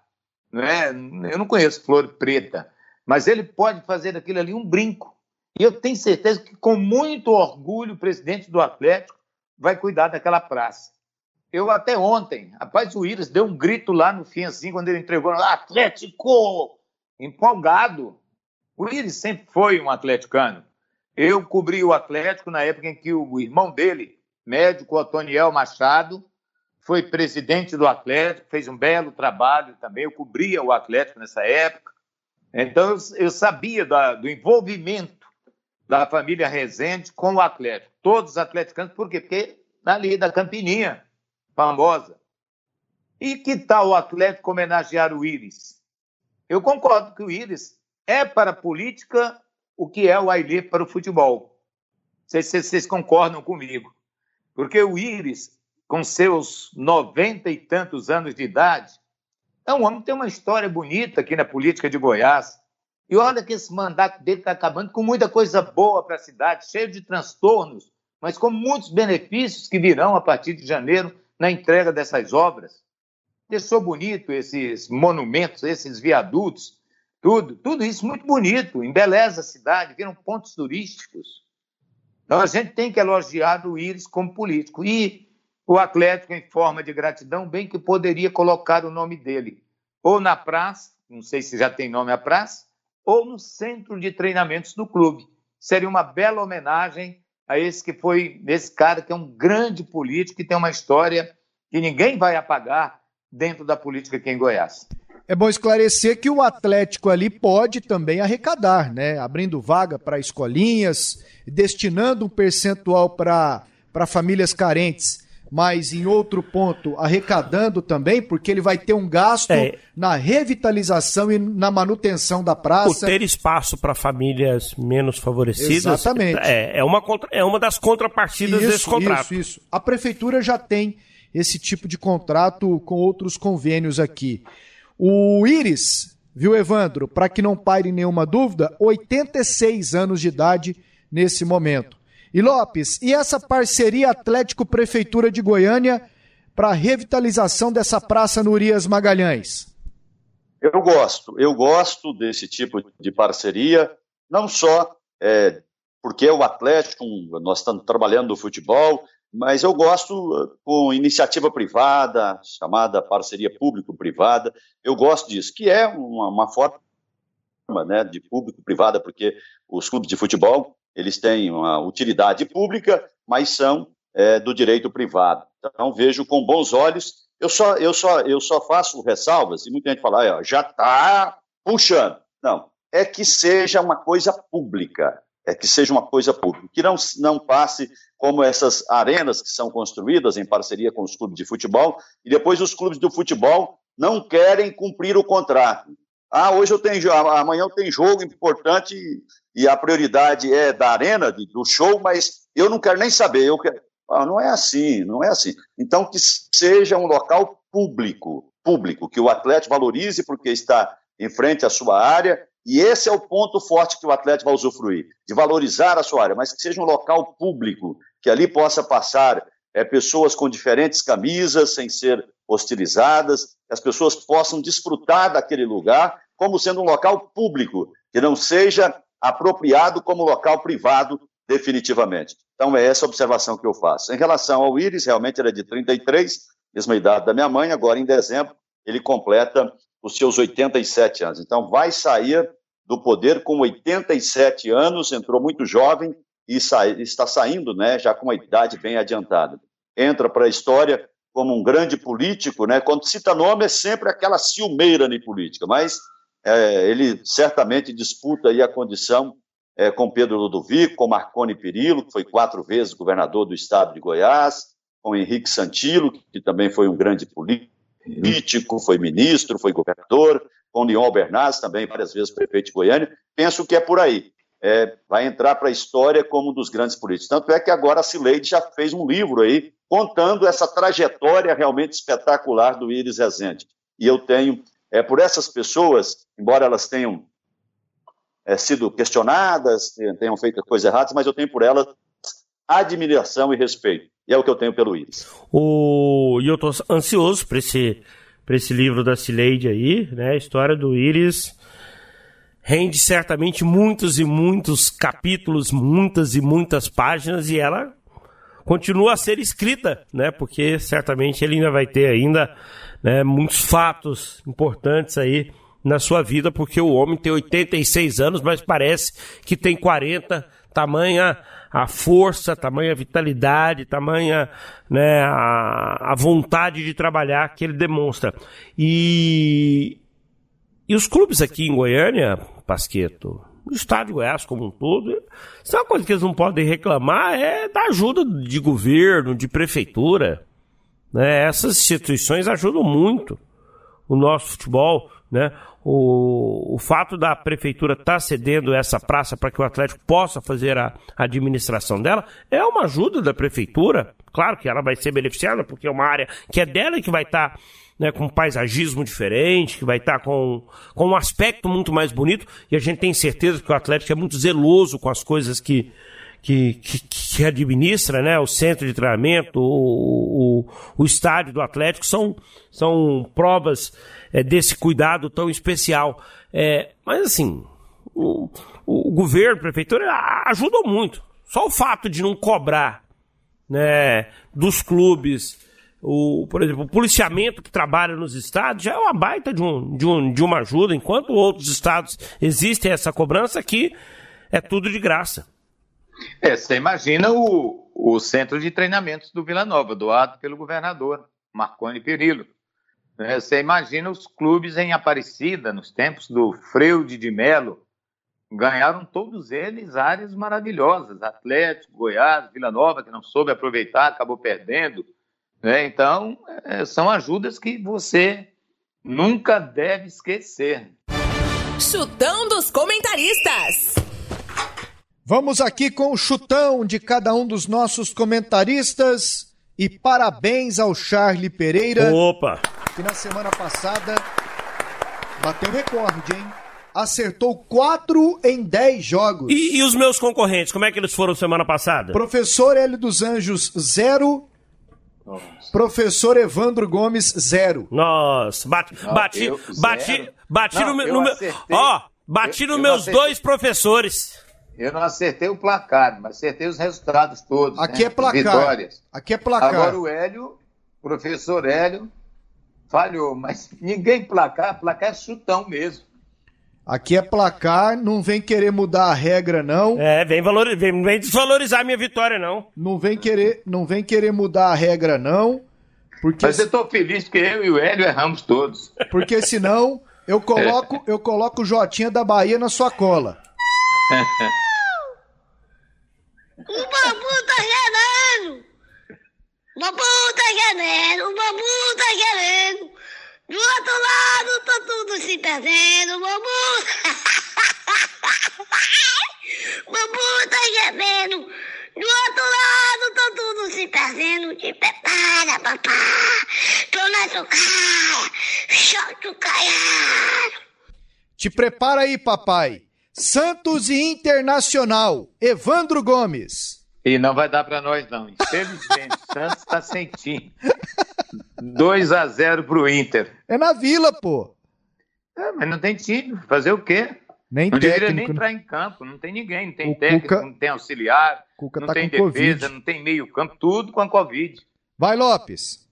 Né? Eu não conheço flor preta, mas ele pode fazer aquilo ali um brinco. E eu tenho certeza que, com muito orgulho, o presidente do Atlético vai cuidar daquela praça. Eu até ontem, rapaz, o Iris deu um grito lá no fim, assim, quando ele entregou, Atlético! Empolgado. O Iris sempre foi um atleticano. Eu cobri o Atlético na época em que o irmão dele, médico Otoniel Machado, foi presidente do Atlético, fez um belo trabalho também. Eu cobria o Atlético nessa época. Então, eu, eu sabia da, do envolvimento da família Rezende com o Atlético. Todos os atleticanos, por quê? Porque ali da Campininha, famosa. E que tal o Atlético homenagear o Íris? Eu concordo que o Íris é para a política o que é o Ailê para o futebol. Não sei se vocês concordam comigo. Porque o Íris, com seus noventa e tantos anos de idade, é um homem que tem uma história bonita aqui na política de Goiás. E olha que esse mandato dele está acabando com muita coisa boa para a cidade, cheio de transtornos, mas com muitos benefícios que virão a partir de janeiro na entrega dessas obras. Deixou bonito esses monumentos, esses viadutos, tudo, tudo isso muito bonito, embeleza a cidade, viram pontos turísticos. Então a gente tem que elogiar o Íris como político. E o Atlético, em forma de gratidão, bem que poderia colocar o nome dele ou na praça, não sei se já tem nome a praça, ou no centro de treinamentos do clube. Seria uma bela homenagem a esse que foi, esse cara que é um grande político, que tem uma história que ninguém vai apagar dentro da política aqui em Goiás. É bom esclarecer que o Atlético ali pode também arrecadar, né? Abrindo vaga para escolinhas, destinando um percentual para famílias carentes mas em outro ponto arrecadando também, porque ele vai ter um gasto é. na revitalização e na manutenção da praça. Por ter espaço para famílias menos favorecidas. Exatamente. É, é, uma, é uma das contrapartidas isso, desse contrato. Isso, isso. A prefeitura já tem esse tipo de contrato com outros convênios aqui. O Iris, viu, Evandro, para que não pare nenhuma dúvida, 86 anos de idade nesse momento. E Lopes, e essa parceria Atlético-Prefeitura de Goiânia para a revitalização dessa praça no Urias Magalhães? Eu gosto, eu gosto desse tipo de parceria, não só é, porque o Atlético, nós estamos trabalhando no futebol, mas eu gosto uh, com iniciativa privada, chamada parceria público-privada, eu gosto disso, que é uma, uma forma né, de público-privada, porque os clubes de futebol eles têm uma utilidade pública, mas são é, do direito privado. Então vejo com bons olhos. Eu só, eu só, eu só faço ressalvas e muita gente fala, ah, já está puxando. Não, é que seja uma coisa pública, é que seja uma coisa pública, que não, não passe como essas arenas que são construídas em parceria com os clubes de futebol, e depois os clubes do futebol não querem cumprir o contrato. Ah, hoje eu tenho, amanhã eu tenho jogo importante e a prioridade é da arena, do show, mas eu não quero nem saber. Eu quero... ah, não é assim, não é assim. Então, que seja um local público, público, que o atleta valorize porque está em frente à sua área, e esse é o ponto forte que o atleta vai usufruir, de valorizar a sua área, mas que seja um local público, que ali possa passar é, pessoas com diferentes camisas, sem ser hostilizadas, que as pessoas possam desfrutar daquele lugar como sendo um local público, que não seja apropriado como local privado definitivamente. Então é essa observação que eu faço. Em relação ao Íris, realmente ele é de 33, mesma idade da minha mãe, agora em dezembro ele completa os seus 87 anos. Então vai sair do poder com 87 anos, entrou muito jovem e está saindo, né, já com uma idade bem adiantada. Entra para a história como um grande político, né? Quando cita nome é sempre aquela ciumeira de política, mas é, ele certamente disputa aí a condição é, com Pedro Ludovico, com Marconi Perillo, que foi quatro vezes governador do estado de Goiás, com Henrique Santilo, que também foi um grande político, foi ministro, foi governador, com Leon Bernardes, também várias vezes prefeito de Goiânia. Penso que é por aí. É, vai entrar para a história como um dos grandes políticos. Tanto é que agora a Cileide já fez um livro aí contando essa trajetória realmente espetacular do Iris Rezende. E eu tenho é, por essas pessoas, embora elas tenham é, sido questionadas, tenham feito coisas erradas, mas eu tenho por elas admiração e respeito. E é o que eu tenho pelo Iris. O... E eu estou ansioso para esse, esse livro da Cileide aí, né? A história do Iris rende certamente muitos e muitos capítulos, muitas e muitas páginas, e ela continua a ser escrita, né? Porque certamente ele ainda vai ter ainda né, muitos fatos importantes aí na sua vida, porque o homem tem 86 anos, mas parece que tem 40, tamanha a força, tamanha a vitalidade, tamanha né, a, a vontade de trabalhar que ele demonstra. E, e os clubes aqui em Goiânia, Pasqueto, o estado de Goiás como um todo, isso é uma coisa que eles não podem reclamar, é da ajuda de governo, de prefeitura. Né? Essas instituições ajudam muito o nosso futebol. Né? O, o fato da prefeitura estar tá cedendo essa praça para que o Atlético possa fazer a, administração dela é uma ajuda da prefeitura. Claro que ela vai ser beneficiada, porque é uma área que é dela que vai estar. Tá né, com um paisagismo diferente, que vai estar tá com, com um aspecto muito mais bonito, e a gente tem certeza que o Atlético é muito zeloso com as coisas que, que, que, que, administra né, o centro de treinamento, o, o, o estádio do Atlético, são, são provas é, desse cuidado tão especial. É, mas assim, o, o governo, a prefeitura ajudou muito. Só o fato de não cobrar né, dos clubes, o, por exemplo, o policiamento que trabalha nos estados já é uma baita de, um, de, um, de uma ajuda, enquanto outros estados existem essa cobrança aqui, é tudo de graça. É, você imagina o, o centro de treinamentos do Vila Nova, doado pelo governador Marconi Perillo. É, você imagina os clubes em Aparecida, nos tempos do Freude de Melo, ganharam todos eles áreas maravilhosas. Atlético, Goiás, Vila Nova, que não soube aproveitar, acabou perdendo. Né? Então, é, são ajudas que você nunca deve esquecer. Chutão dos comentaristas. Vamos aqui com o chutão de cada um dos nossos comentaristas. E parabéns ao Charlie Pereira. Opa! Que na semana passada bateu recorde, hein? Acertou 4 em 10 jogos. E, e, os meus concorrentes, como é que eles foram semana passada? Professor Hélio dos Anjos, 0. Professor Evandro Gomes, 0. Nossa, bati, Não, bati, eu, bati, bati Não, no, no meu. Ó, bati nos meus acertei. dois professores. Eu não acertei o placar, mas acertei os resultados todos. Aqui né? é placar. Vitórias. Aqui é placar. Agora o Hélio, professor Hélio, falhou, mas ninguém placar, placar é chutão mesmo. Aqui é placar, não vem querer mudar a regra, não. É, vem, valor, vem, vem desvalorizar a minha vitória, não. Não vem querer, não vem querer mudar a regra, não. Porque Mas eu estou feliz que eu e o Hélio erramos todos. Porque senão eu coloco, <laughs> eu coloco o Jotinha da Bahia na sua cola. <laughs> O bambu tá querendo! O bambu tá querendo! O bambu tá querendo! Do outro lado tá tudo se perdendo! Bambu... <laughs> bambu tá querendo! Do outro lado tá tudo se perdendo! Te prepara, papá! Tô na o caiado! Te prepara aí, papai! Santos e Internacional, Evandro Gomes. E não vai dar para nós, não. Infelizmente, <laughs> Santos está sem time. 2 a 0 pro Inter. É na vila, pô. É, mas não tem time. Fazer o quê? Nem não técnico. deveria nem entrar em campo. Não tem ninguém. Não tem o técnico, Cuca... não tem auxiliar, Cuca não tá tem defesa, COVID. não tem meio campo. Tudo com a Covid. Vai, Lopes.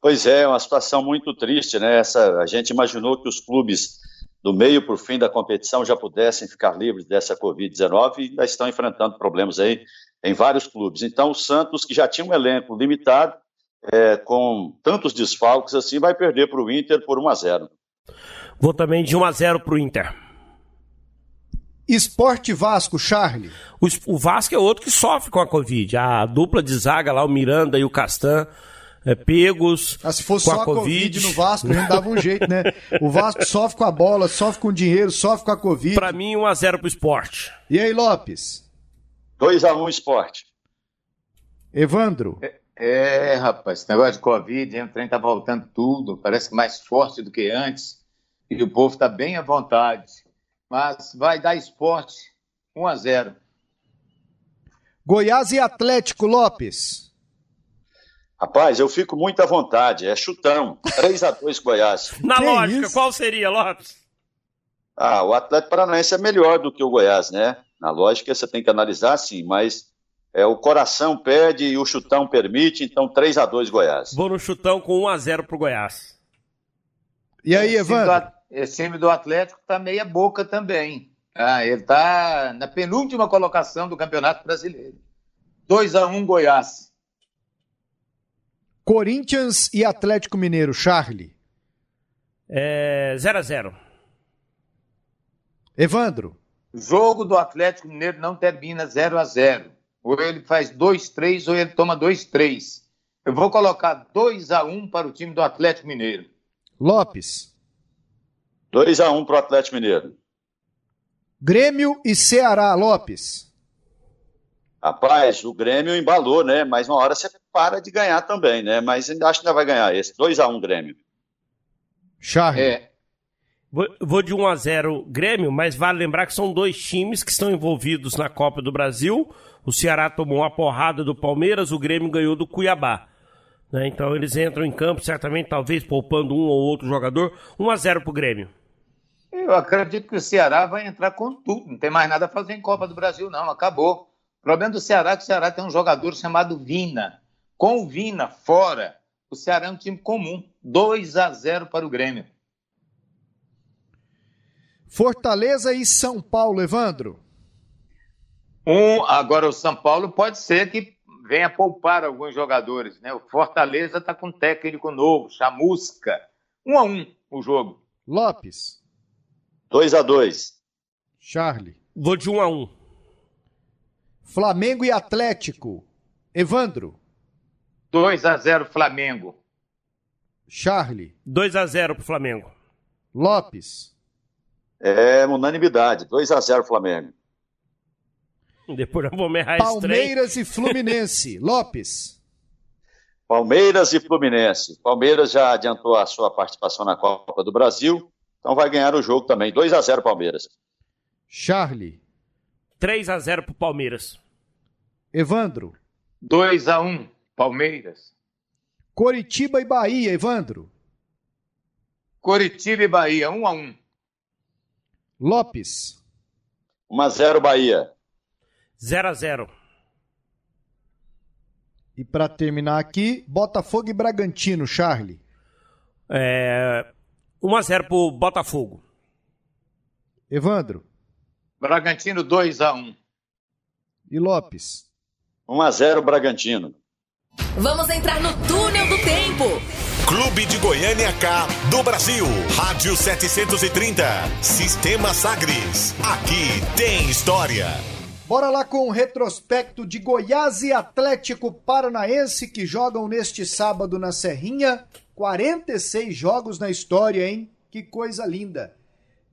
Pois é, uma situação muito triste, né? Essa, a gente imaginou que os clubes do meio para o fim da competição já pudessem ficar livres dessa Covid-19 e já estão enfrentando problemas aí em vários clubes. Então, o Santos, que já tinha um elenco limitado, é, com tantos desfalques assim, vai perder para o Inter por 1 a 0 Vou também de 1 a 0 para o Inter. Esporte Vasco, Charlie. O, o, Vasco é outro que sofre com a Covid. A dupla de zaga lá, o Miranda e o Castan, é, pegos. Ah, se fosse com só a a COVID. no Vasco, a gente dava um jeito, né? O Vasco sofre com a bola, sofre com o dinheiro, sofre com a Covid. Pra mim, 1x0 pro esporte. E aí, Lopes? 2x1 esporte. Evandro? É, é, rapaz, esse negócio de Covid, hein, o trem tá voltando tudo, parece que mais forte do que antes. E o povo tá bem à vontade. Mas vai dar esporte 1 a 0 Goiás e Atlético Lopes. Rapaz, eu fico muito à vontade. É chutão. 3x2 Goiás. <laughs> Na Que lógica, isso? qual seria, Lopes? Ah, o Atlético Paranaense é melhor do que o Goiás, né? Na lógica você tem que analisar sim, mas é, o coração pede e o chutão permite, então 3x2 Goiás. Vou no chutão com 1x0 pro Goiás. E aí, Evandro? Esse time do Atlético tá meia boca também. Ah, ele tá na penúltima colocação do Campeonato Brasileiro. 2 a 1 Goiás. Corinthians e Atlético Mineiro, Charlie. É 0x0. Evandro? Jogo do Atlético Mineiro não termina 0 a 0 Ou ele faz 2-3 ou ele toma 2-3. Eu vou colocar 2 a 1 para o time do Atlético Mineiro. Lopes? 2x1 pro Atlético Mineiro. Grêmio e Ceará, Lopes. Rapaz, o Grêmio embalou, né? Mas uma hora você para de ganhar também, né? Mas ainda acho que ainda vai ganhar esse. 2x1 Grêmio. Charlie. É, Vou, vou de 1x0 Grêmio, mas vale lembrar que são dois times que estão envolvidos na Copa do Brasil. O Ceará tomou uma porrada do Palmeiras, o Grêmio ganhou do Cuiabá. Né? Então eles entram em campo, certamente, talvez poupando um ou outro jogador. 1 a 0 pro Grêmio. Eu acredito que o Ceará vai entrar com tudo. Não tem mais nada a fazer em Copa do Brasil, não. Acabou. O problema do Ceará é que o Ceará tem um jogador chamado Vina. Com o Vina fora, o Ceará é um time comum. 2 a 0 para o Grêmio. Fortaleza e São Paulo, Evandro. Um, agora o São Paulo pode ser que venha poupar alguns jogadores, né? O Fortaleza está com um técnico novo, Chamusca. Um a um o jogo. Lopes. 2 a 2 Charlie. Vou de 1 a 1 Flamengo e Atlético. Evandro. 2 a 0 Flamengo. Charlie. 2 a 0 pro Flamengo. Lopes. É unanimidade, 2 a 0 Flamengo. <laughs> Depois eu vou me errar Palmeiras e Fluminense. <laughs> Lopes. Palmeiras e Fluminense. Palmeiras já adiantou a sua participação na Copa do Brasil, então vai ganhar o jogo também. 2 a 0 Palmeiras. Charlie. 3 a 0 pro Palmeiras. Evandro. 2 a 1 Palmeiras. Coritiba e Bahia, Evandro. Coritiba e Bahia, 1 a 1 Lopes. 1 a 0 Bahia. 0 a 0 E para terminar aqui, Botafogo e Bragantino, Charlie. É... 1 a 0 pro Botafogo. Evandro. Bragantino 2 a 1 E Lopes. 1 a 0 Bragantino. Vamos entrar no túnel do tempo. Clube de Goiânia K do Brasil. Rádio 730. Sistema Sagres. Aqui tem história. Bora lá com o retrospecto de Goiás e Atlético Paranaense que jogam neste sábado na Serrinha. 46 jogos na história, hein? Que coisa linda.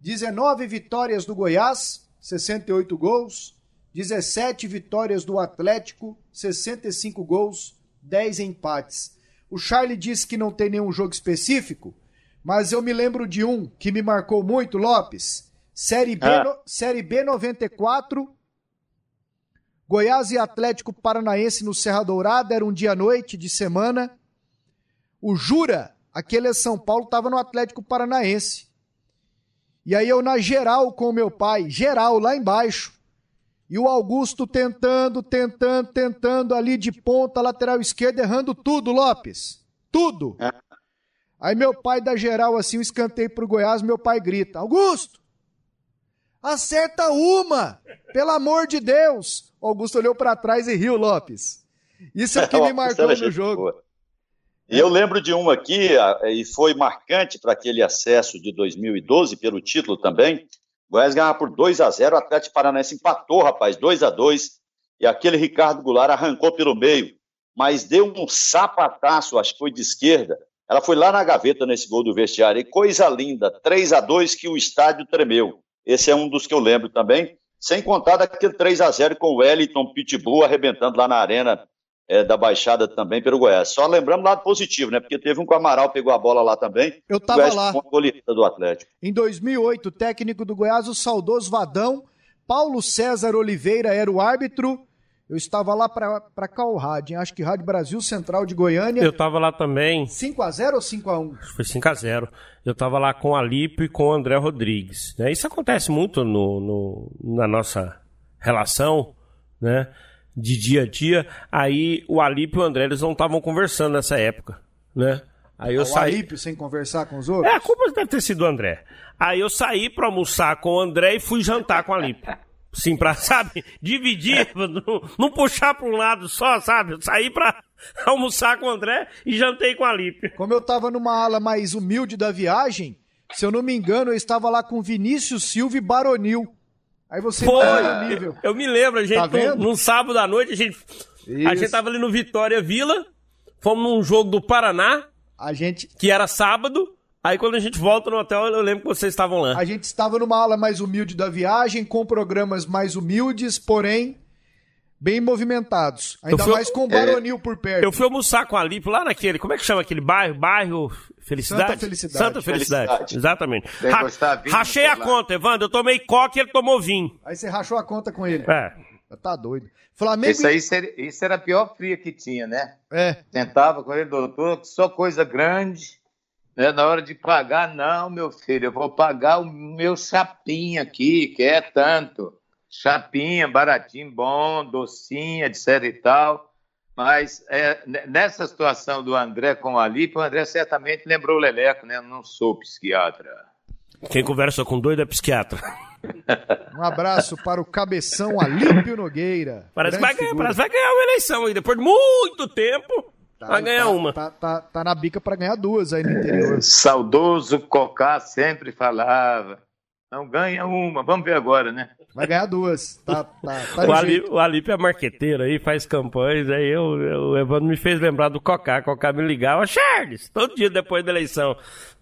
19 vitórias do Goiás, 68 gols. 17 vitórias do Atlético, 65 gols, 10 empates. O Charlie disse que não tem nenhum jogo específico, mas eu me lembro de um que me marcou muito, Lopes. Série B, Ah. no- Série B 94, Goiás e Atlético Paranaense no Serra Dourada, era um dia à noite de semana. O Jura, aquele é São Paulo, estava no Atlético Paranaense. E aí eu na geral com o meu pai, geral lá embaixo. E o Augusto tentando, tentando, tentando ali de ponta, lateral esquerda, errando tudo, Lopes. Tudo. Aí meu pai dá geral assim, um escanteio pro Goiás, meu pai grita: Augusto! Acerta uma! Pelo amor de Deus! O Augusto olhou pra trás e riu, Lopes. Isso é o que me <laughs> marcou Era no jogo. E eu lembro de um aqui, e foi marcante para aquele acesso de 2012, pelo título também. O Goiás ganhava por 2 a 0 o Atlético Paranaense empatou, rapaz, 2 a 2 E aquele Ricardo Goulart arrancou pelo meio, mas deu um sapataço, acho que foi de esquerda. Ela foi lá na gaveta nesse gol do vestiário. E coisa linda, 3 a 2 que o estádio tremeu. Esse é um dos que eu lembro também. Sem contar daquele 3 a 0 com o Wellington Pitbull arrebentando lá na arena é, da Baixada também pelo Goiás. Só lembrando lado positivo, né? Porque teve um com o Amaral, pegou a bola lá também. Eu tava Goiás lá. goleada do Atlético. Em 2008, o técnico do Goiás, o saudoso Vadão, Paulo César Oliveira era o árbitro. Eu estava lá para qual rádio? Acho que Rádio Brasil Central de Goiânia. Eu tava lá também. 5 a 0 ou 5 a 1 Foi 5 a 0 Eu tava lá com o Alípio e com o André Rodrigues. né? Isso acontece muito no, no- na nossa relação, né? De dia a dia. Aí o Alípio e o André, eles não estavam conversando nessa época, né? Aí eu o saí. Alípio sem conversar com os outros? É, a culpa deve ter sido do André. Aí eu saí pra almoçar com o André e fui jantar com o Alípio. Sim, pra, <laughs> sabe, dividir, não, não puxar pra um lado só, sabe? Saí pra <laughs> almoçar com o André e jantei com o Alípio. Como eu estava numa ala mais humilde da viagem, se eu não me engano, eu estava lá com Vinícius Silva e Baronil. Aí você Foi! o nível. Eu me lembro, a gente, Tá num, num sábado à noite, a gente, a gente tava ali no Vitória Vila, fomos num jogo do Paraná, A gente, que era sábado, aí quando a gente volta no hotel, eu lembro que vocês estavam lá. a gente estava numa ala mais humilde da viagem, com programas mais humildes, porém bem movimentados. Ainda fui- mais com o Baronil por perto. Eu fui almoçar com a Lipo lá naquele, como é que chama aquele bairro? Bairro Felicidade? Santa Felicidade. Santa Felicidade, Felicidade. exatamente. Ra- rachei a lá. conta, Evandro, eu tomei coca e ele tomou vinho. Aí você rachou a conta com ele. É, Tá doido. Flamengo. Isso aí seria, isso era a pior fria que tinha, né? É. Tentava com ele, doutor, só coisa grande. Né? Na hora de pagar, não, meu filho, eu vou pagar o meu chapinha aqui, que é tanto. Chapinha, baratinho, bom, docinho, etc e tal. Mas é, nessa situação do André com o Alipe, o André certamente lembrou o Leleco, né? Eu não sou psiquiatra. Quem conversa com doido é psiquiatra. <laughs> Um abraço para o cabeção Alípio Nogueira. Parece que vai, ganhar, parece vai ganhar uma eleição aí. Depois de muito tempo, tá, vai ganhar tá, uma. Tá, tá, tá, na bica para ganhar duas aí no interior. É, <laughs> saudoso Cocá sempre falava. Não ganha uma, vamos ver agora, né? Vai ganhar duas. Tá, tá, tá o, Ali, o Alipe é marqueteiro aí, faz campanhas. Aí eu, eu, o Evandro me fez lembrar do Cocá. Cocá me ligava, Charles, todo dia depois da eleição.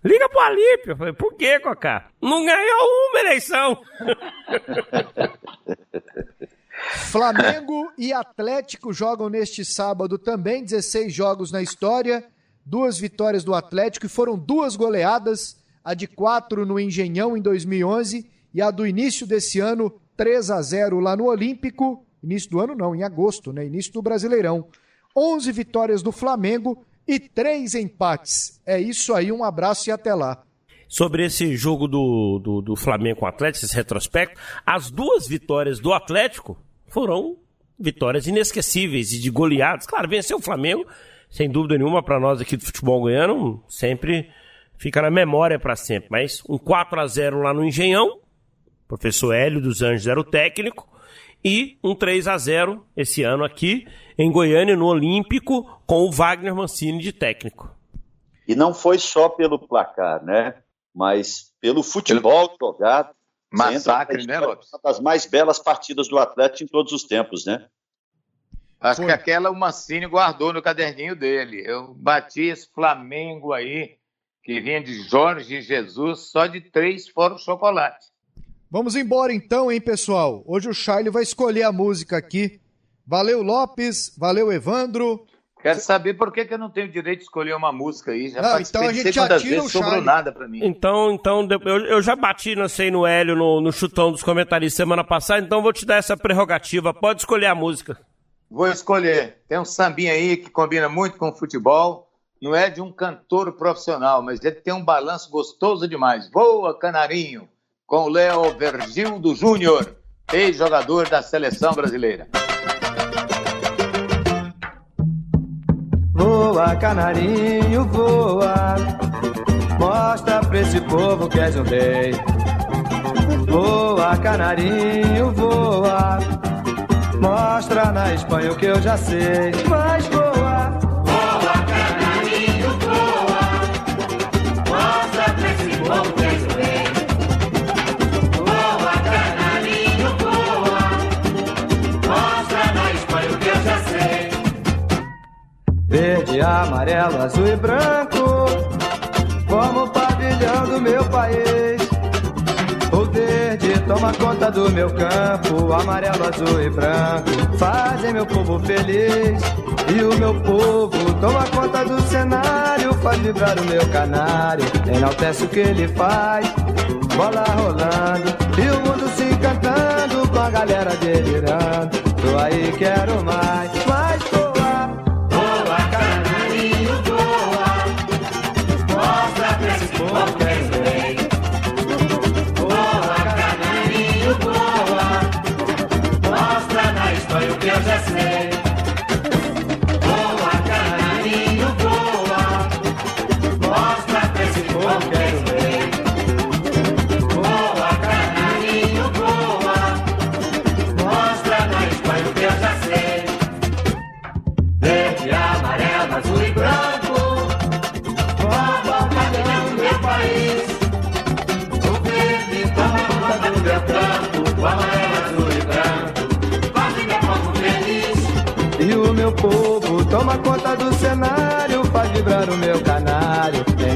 Liga pro Alipe. Eu falei, por que, Cocá? Não ganhou uma eleição. <laughs> Flamengo e Atlético jogam neste sábado também, 16 jogos na história, duas vitórias do Atlético e foram duas goleadas, a de 4 no Engenhão em 2011 e a do início desse ano, 3 a 0 lá no Olímpico, início do ano não, em agosto, né? Início do Brasileirão. 11 vitórias do Flamengo e 3 empates. É isso aí, um abraço e até lá. Sobre esse jogo do, do, do Flamengo com o Atlético, esse retrospecto, as duas vitórias do Atlético foram vitórias inesquecíveis e de goleadas. Claro, venceu o Flamengo, sem dúvida nenhuma, para nós aqui do futebol goiano, sempre fica na memória para sempre. Mas um 4 a 0 lá no Engenhão, professor Hélio dos Anjos era o técnico, e um 3 a 0 esse ano aqui em Goiânia, no Olímpico, com o Wagner Mancini de técnico. E não foi só pelo placar, né? Mas pelo futebol jogado. Massacre, né, Lopes? Uma das mais belas partidas do Atlético em todos os tempos, né? Acho foi. que aquela o Mancini guardou no caderninho dele. Eu bati esse Flamengo aí, que vinha de Jorge Jesus, só de três fora o chocolate. Vamos embora então, hein, pessoal? Hoje o Charlie vai escolher a música aqui. Valeu, Lopes. Valeu, Evandro. Quero saber por que, que eu não tenho direito de escolher uma música aí. Já não, então a gente já tira vezes, o sobrou nada pra mim. Então, então eu, eu já bati, não sei, no Hélio, no, no chutão dos comentaristas semana passada, então vou te dar essa prerrogativa. Pode escolher a música. Vou escolher. Tem um sambinha aí que combina muito com o futebol. Não é de um cantor profissional, mas ele tem um balanço gostoso demais. Voa, canarinho com Léo Vergildo Júnior, ex-jogador da seleção brasileira. Voa, canarinho, voa, mostra pra esse povo que és um rei. Voa, canarinho, voa, mostra na Espanha o que eu já sei. Mas voa, voa, canarinho, voa, mostra pra esse povo Amarelo, azul e branco, como o pavilhão do meu país. O verde toma conta do meu campo, amarelo, azul e branco fazem meu povo feliz. E o meu povo toma conta do cenário, faz vibrar o meu canário, enaltece o que ele faz. Bola rolando e o mundo se encantando, com a galera delirando. Tô aí, quero mais, mais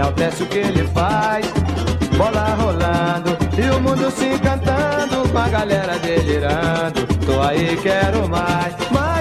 enaltece o que ele faz. Bola rolando e o mundo se encantando, com a galera delirando. Tô aí, quero mais. mais